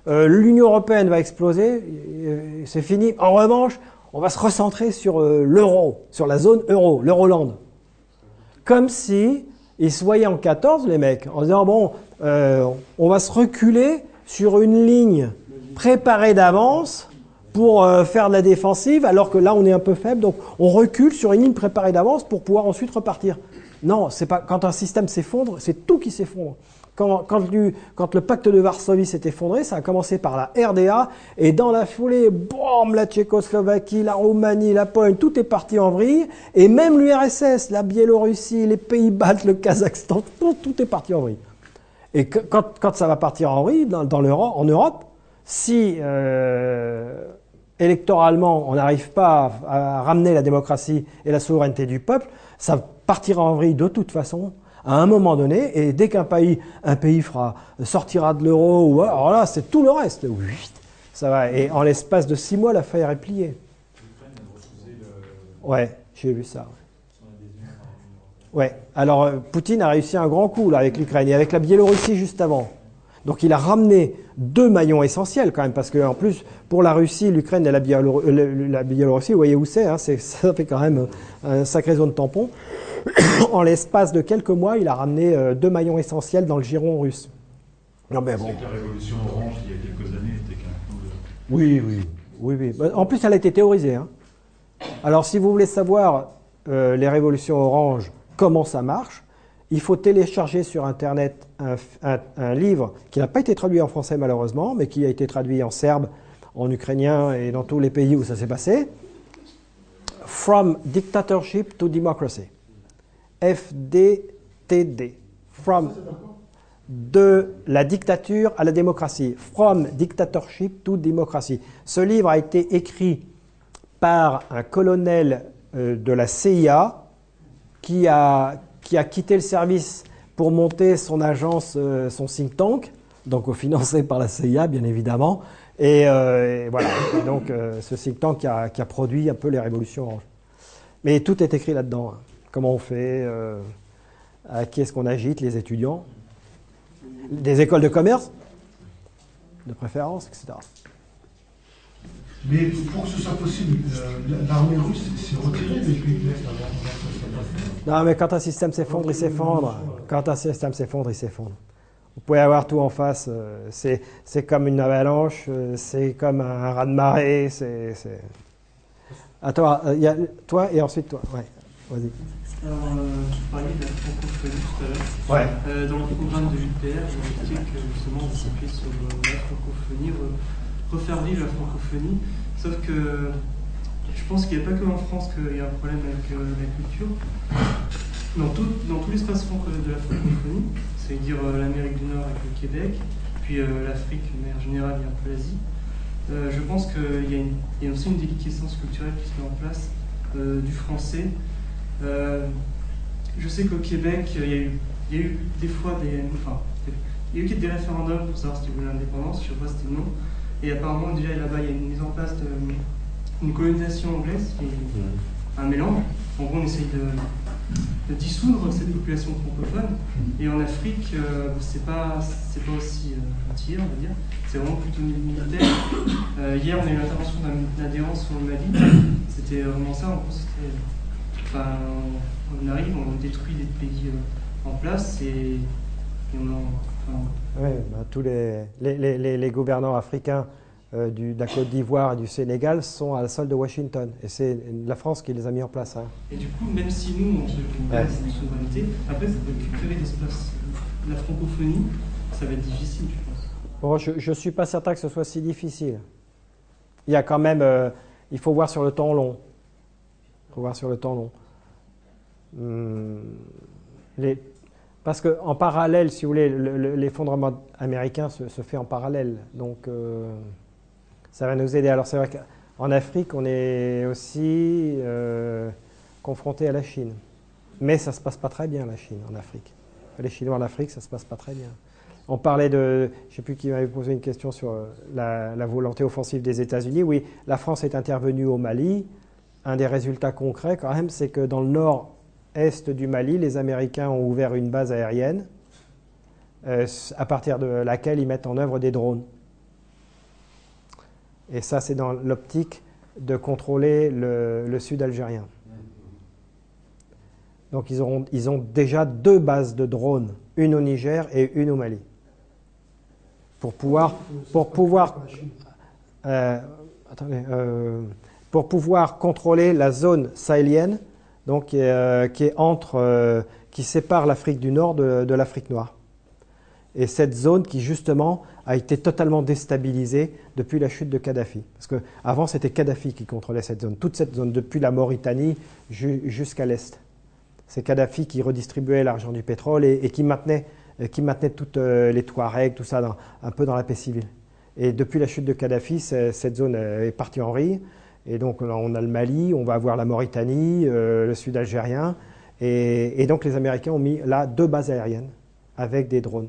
euh, l'Union européenne va exploser, euh, c'est fini. En revanche, on va se recentrer sur euh, l'euro, sur la zone euro, l'Euroland. Comme si ils se en 14, les mecs, en disant bon, on va se reculer sur une ligne préparée d'avance pour euh, faire de la défensive, alors que là on est un peu faible, donc on recule sur une ligne préparée d'avance pour pouvoir ensuite repartir. Non, c'est pas quand un système s'effondre, c'est tout qui s'effondre. Quand, quand, du- quand le pacte de Varsovie s'est effondré, ça a commencé par la RDA, et dans la foulée, boum, la Tchécoslovaquie, la Roumanie, la Pologne, tout est parti en vrille, et même l'URSS, la Biélorussie, les pays baltes, le Kazakhstan, tout, est parti en vrille. Et quand, quand ça va partir en vrille dans, dans en Europe, si euh, électoralement on n'arrive pas à, ramener la démocratie et la souveraineté du peuple, ça partira en vrille de toute façon à un moment donné. Et dès qu'un pays, un pays fera sortira de l'euro, ou alors là c'est tout le reste. Ça va. Et en l'espace de six mois, l'affaire est pliée. Ouais, j'ai vu ça. Ouais. Alors euh, Poutine a réussi un grand coup avec l'Ukraine et avec la Biélorussie juste avant. Donc il a ramené deux maillons essentiels quand même parce que en plus pour la Russie, l'Ukraine et la, euh, la Biélorussie, vous voyez où c'est, hein, ça fait quand même euh, un sacré zone tampon. en l'espace de quelques mois, il a ramené euh, deux maillons essentiels dans le giron russe. Non mais bon. La révolution orange il y a quelques années était de... Oui, oui, oui, oui. Bah, En plus, elle a été théorisée. hein. Alors, si vous voulez savoir euh, les révolutions oranges, comment ça marche, il faut télécharger sur Internet un, livre qui n'a pas été traduit en français malheureusement, mais qui a été traduit en serbe, en ukrainien et dans tous les pays où ça s'est passé. From Dictatorship to Democracy. FDTD. From de la dictature à la démocratie. From dictatorship to democracy. Ce livre a été écrit par un colonel euh, de la CIA qui a, qui a quitté le service pour monter son agence, euh, son think tank. donc financé par la CIA, bien évidemment. Et, euh, et voilà, Et donc euh, ce think tank qui a, produit un peu les révolutions oranges. Mais tout est écrit là-dedans. hein. Comment on fait, à qui est-ce qu'on agite, les étudiants, des écoles de commerce, de préférence, etc. Mais pour que ce soit possible, euh, l'armée russe s'est retirée des pays de l'Est avant. Non, mais quand un système s'effondre, il s'effondre. Quand un système s'effondre, il s'effondre. Vous pouvez avoir tout en face. euh, C'est c'est comme une avalanche, euh, c'est comme un raz-de-marée. C'est. c'est- À toi, euh, il y a toi et ensuite toi. Ouais, vas-y. Alors, euh, tu parlais de la francophonie tout à l'heure. Ouais. Euh, dans le programme de l'UPR, j'ai indiqué que justement on s'appuie sur la francophonie, refaire vivre la francophonie. Sauf que je pense qu'il n'y a pas que en France qu'il y a un problème avec euh, la culture. Dans tout, l'espace de la francophonie, c'est-à-dire euh, l'Amérique du Nord avec le Québec, puis euh, l'Afrique, mais en général, a un peu l'Asie. Je pense qu'il y, a aussi une déliquescence culturelle qui se met en place du français. Je sais qu'au Québec, il y, a eu, des fois des. Enfin, il y a eu des référendums pour savoir si tu voulais l'indépendance, je sais pas si c'était non. Et apparemment, déjà là-bas, il y a une mise en place d'une colonisation anglaise, qui est un mélange. En gros, on essaye de, de dissoudre cette population francophone. Et en Afrique, euh, c'est pas, pas aussi euh, gentil, on va dire. C'est vraiment plutôt militaire. Euh, hier, on a eu l'intervention d'un adhérent sur le Mali. C'était vraiment ça. En gros, c'était. Enfin, on arrive, on détruit des pays euh, en place et, et on en. Oui, ben, tous les, les, les- les- les gouvernants africains euh, du- de la Côte d'Ivoire et du Sénégal sont à la solde de Washington. Et c'est la France qui les a mis en place. hein. Et du coup, même si nous, on se une Ouais. souveraineté, après, ça peut récupérer l'espace. La francophonie, ça va être difficile, je pense. Bon, je ne suis pas certain que ce soit si difficile. Il y a quand même, euh, il faut voir sur le temps long. Il faut voir sur le temps long. Hum, les- parce qu'en parallèle, si vous voulez, le- le- l'effondrement américain se, fait en parallèle. Donc, euh, ça va nous aider. Alors, c'est vrai qu'en Afrique, on est aussi euh, confronté à la Chine. Mais ça ne se passe pas très bien, la Chine, en Afrique. Les Chinois en Afrique, ça ne se passe pas très bien. On parlait de, je ne sais plus qui m'avait posé une question sur euh, la, la volonté offensive des États-Unis. Oui, la France est intervenue au Mali. Un des résultats concrets, quand même, c'est que dans le nord-est du Mali, les Américains ont ouvert une base aérienne euh, à partir de laquelle ils mettent en œuvre des drones. Et ça, c'est dans l'optique de contrôler le, sud algérien. Donc ils, ont déjà deux bases de drones, une au Niger et une au Mali. Pour pouvoir, euh, euh, pour pouvoir contrôler la zone sahélienne, donc qui euh, entre, euh, qui sépare l'Afrique du Nord de, l'Afrique noire. Et cette zone qui justement a été totalement déstabilisée depuis la chute de Kadhafi. Parce qu'avant c'était Kadhafi qui contrôlait cette zone, toute cette zone, depuis la Mauritanie ju- jusqu'à l'Est. C'est Kadhafi qui redistribuait l'argent du pétrole et, qui maintenait, euh, qui maintenait toutes les Touaregs, tout ça, un peu dans la paix civile. Et depuis la chute de Kadhafi, cette zone est partie en vrille. Et donc on a le Mali, on va avoir la Mauritanie, euh, le sud algérien. Et, donc les Américains ont mis là deux bases aériennes avec des drones.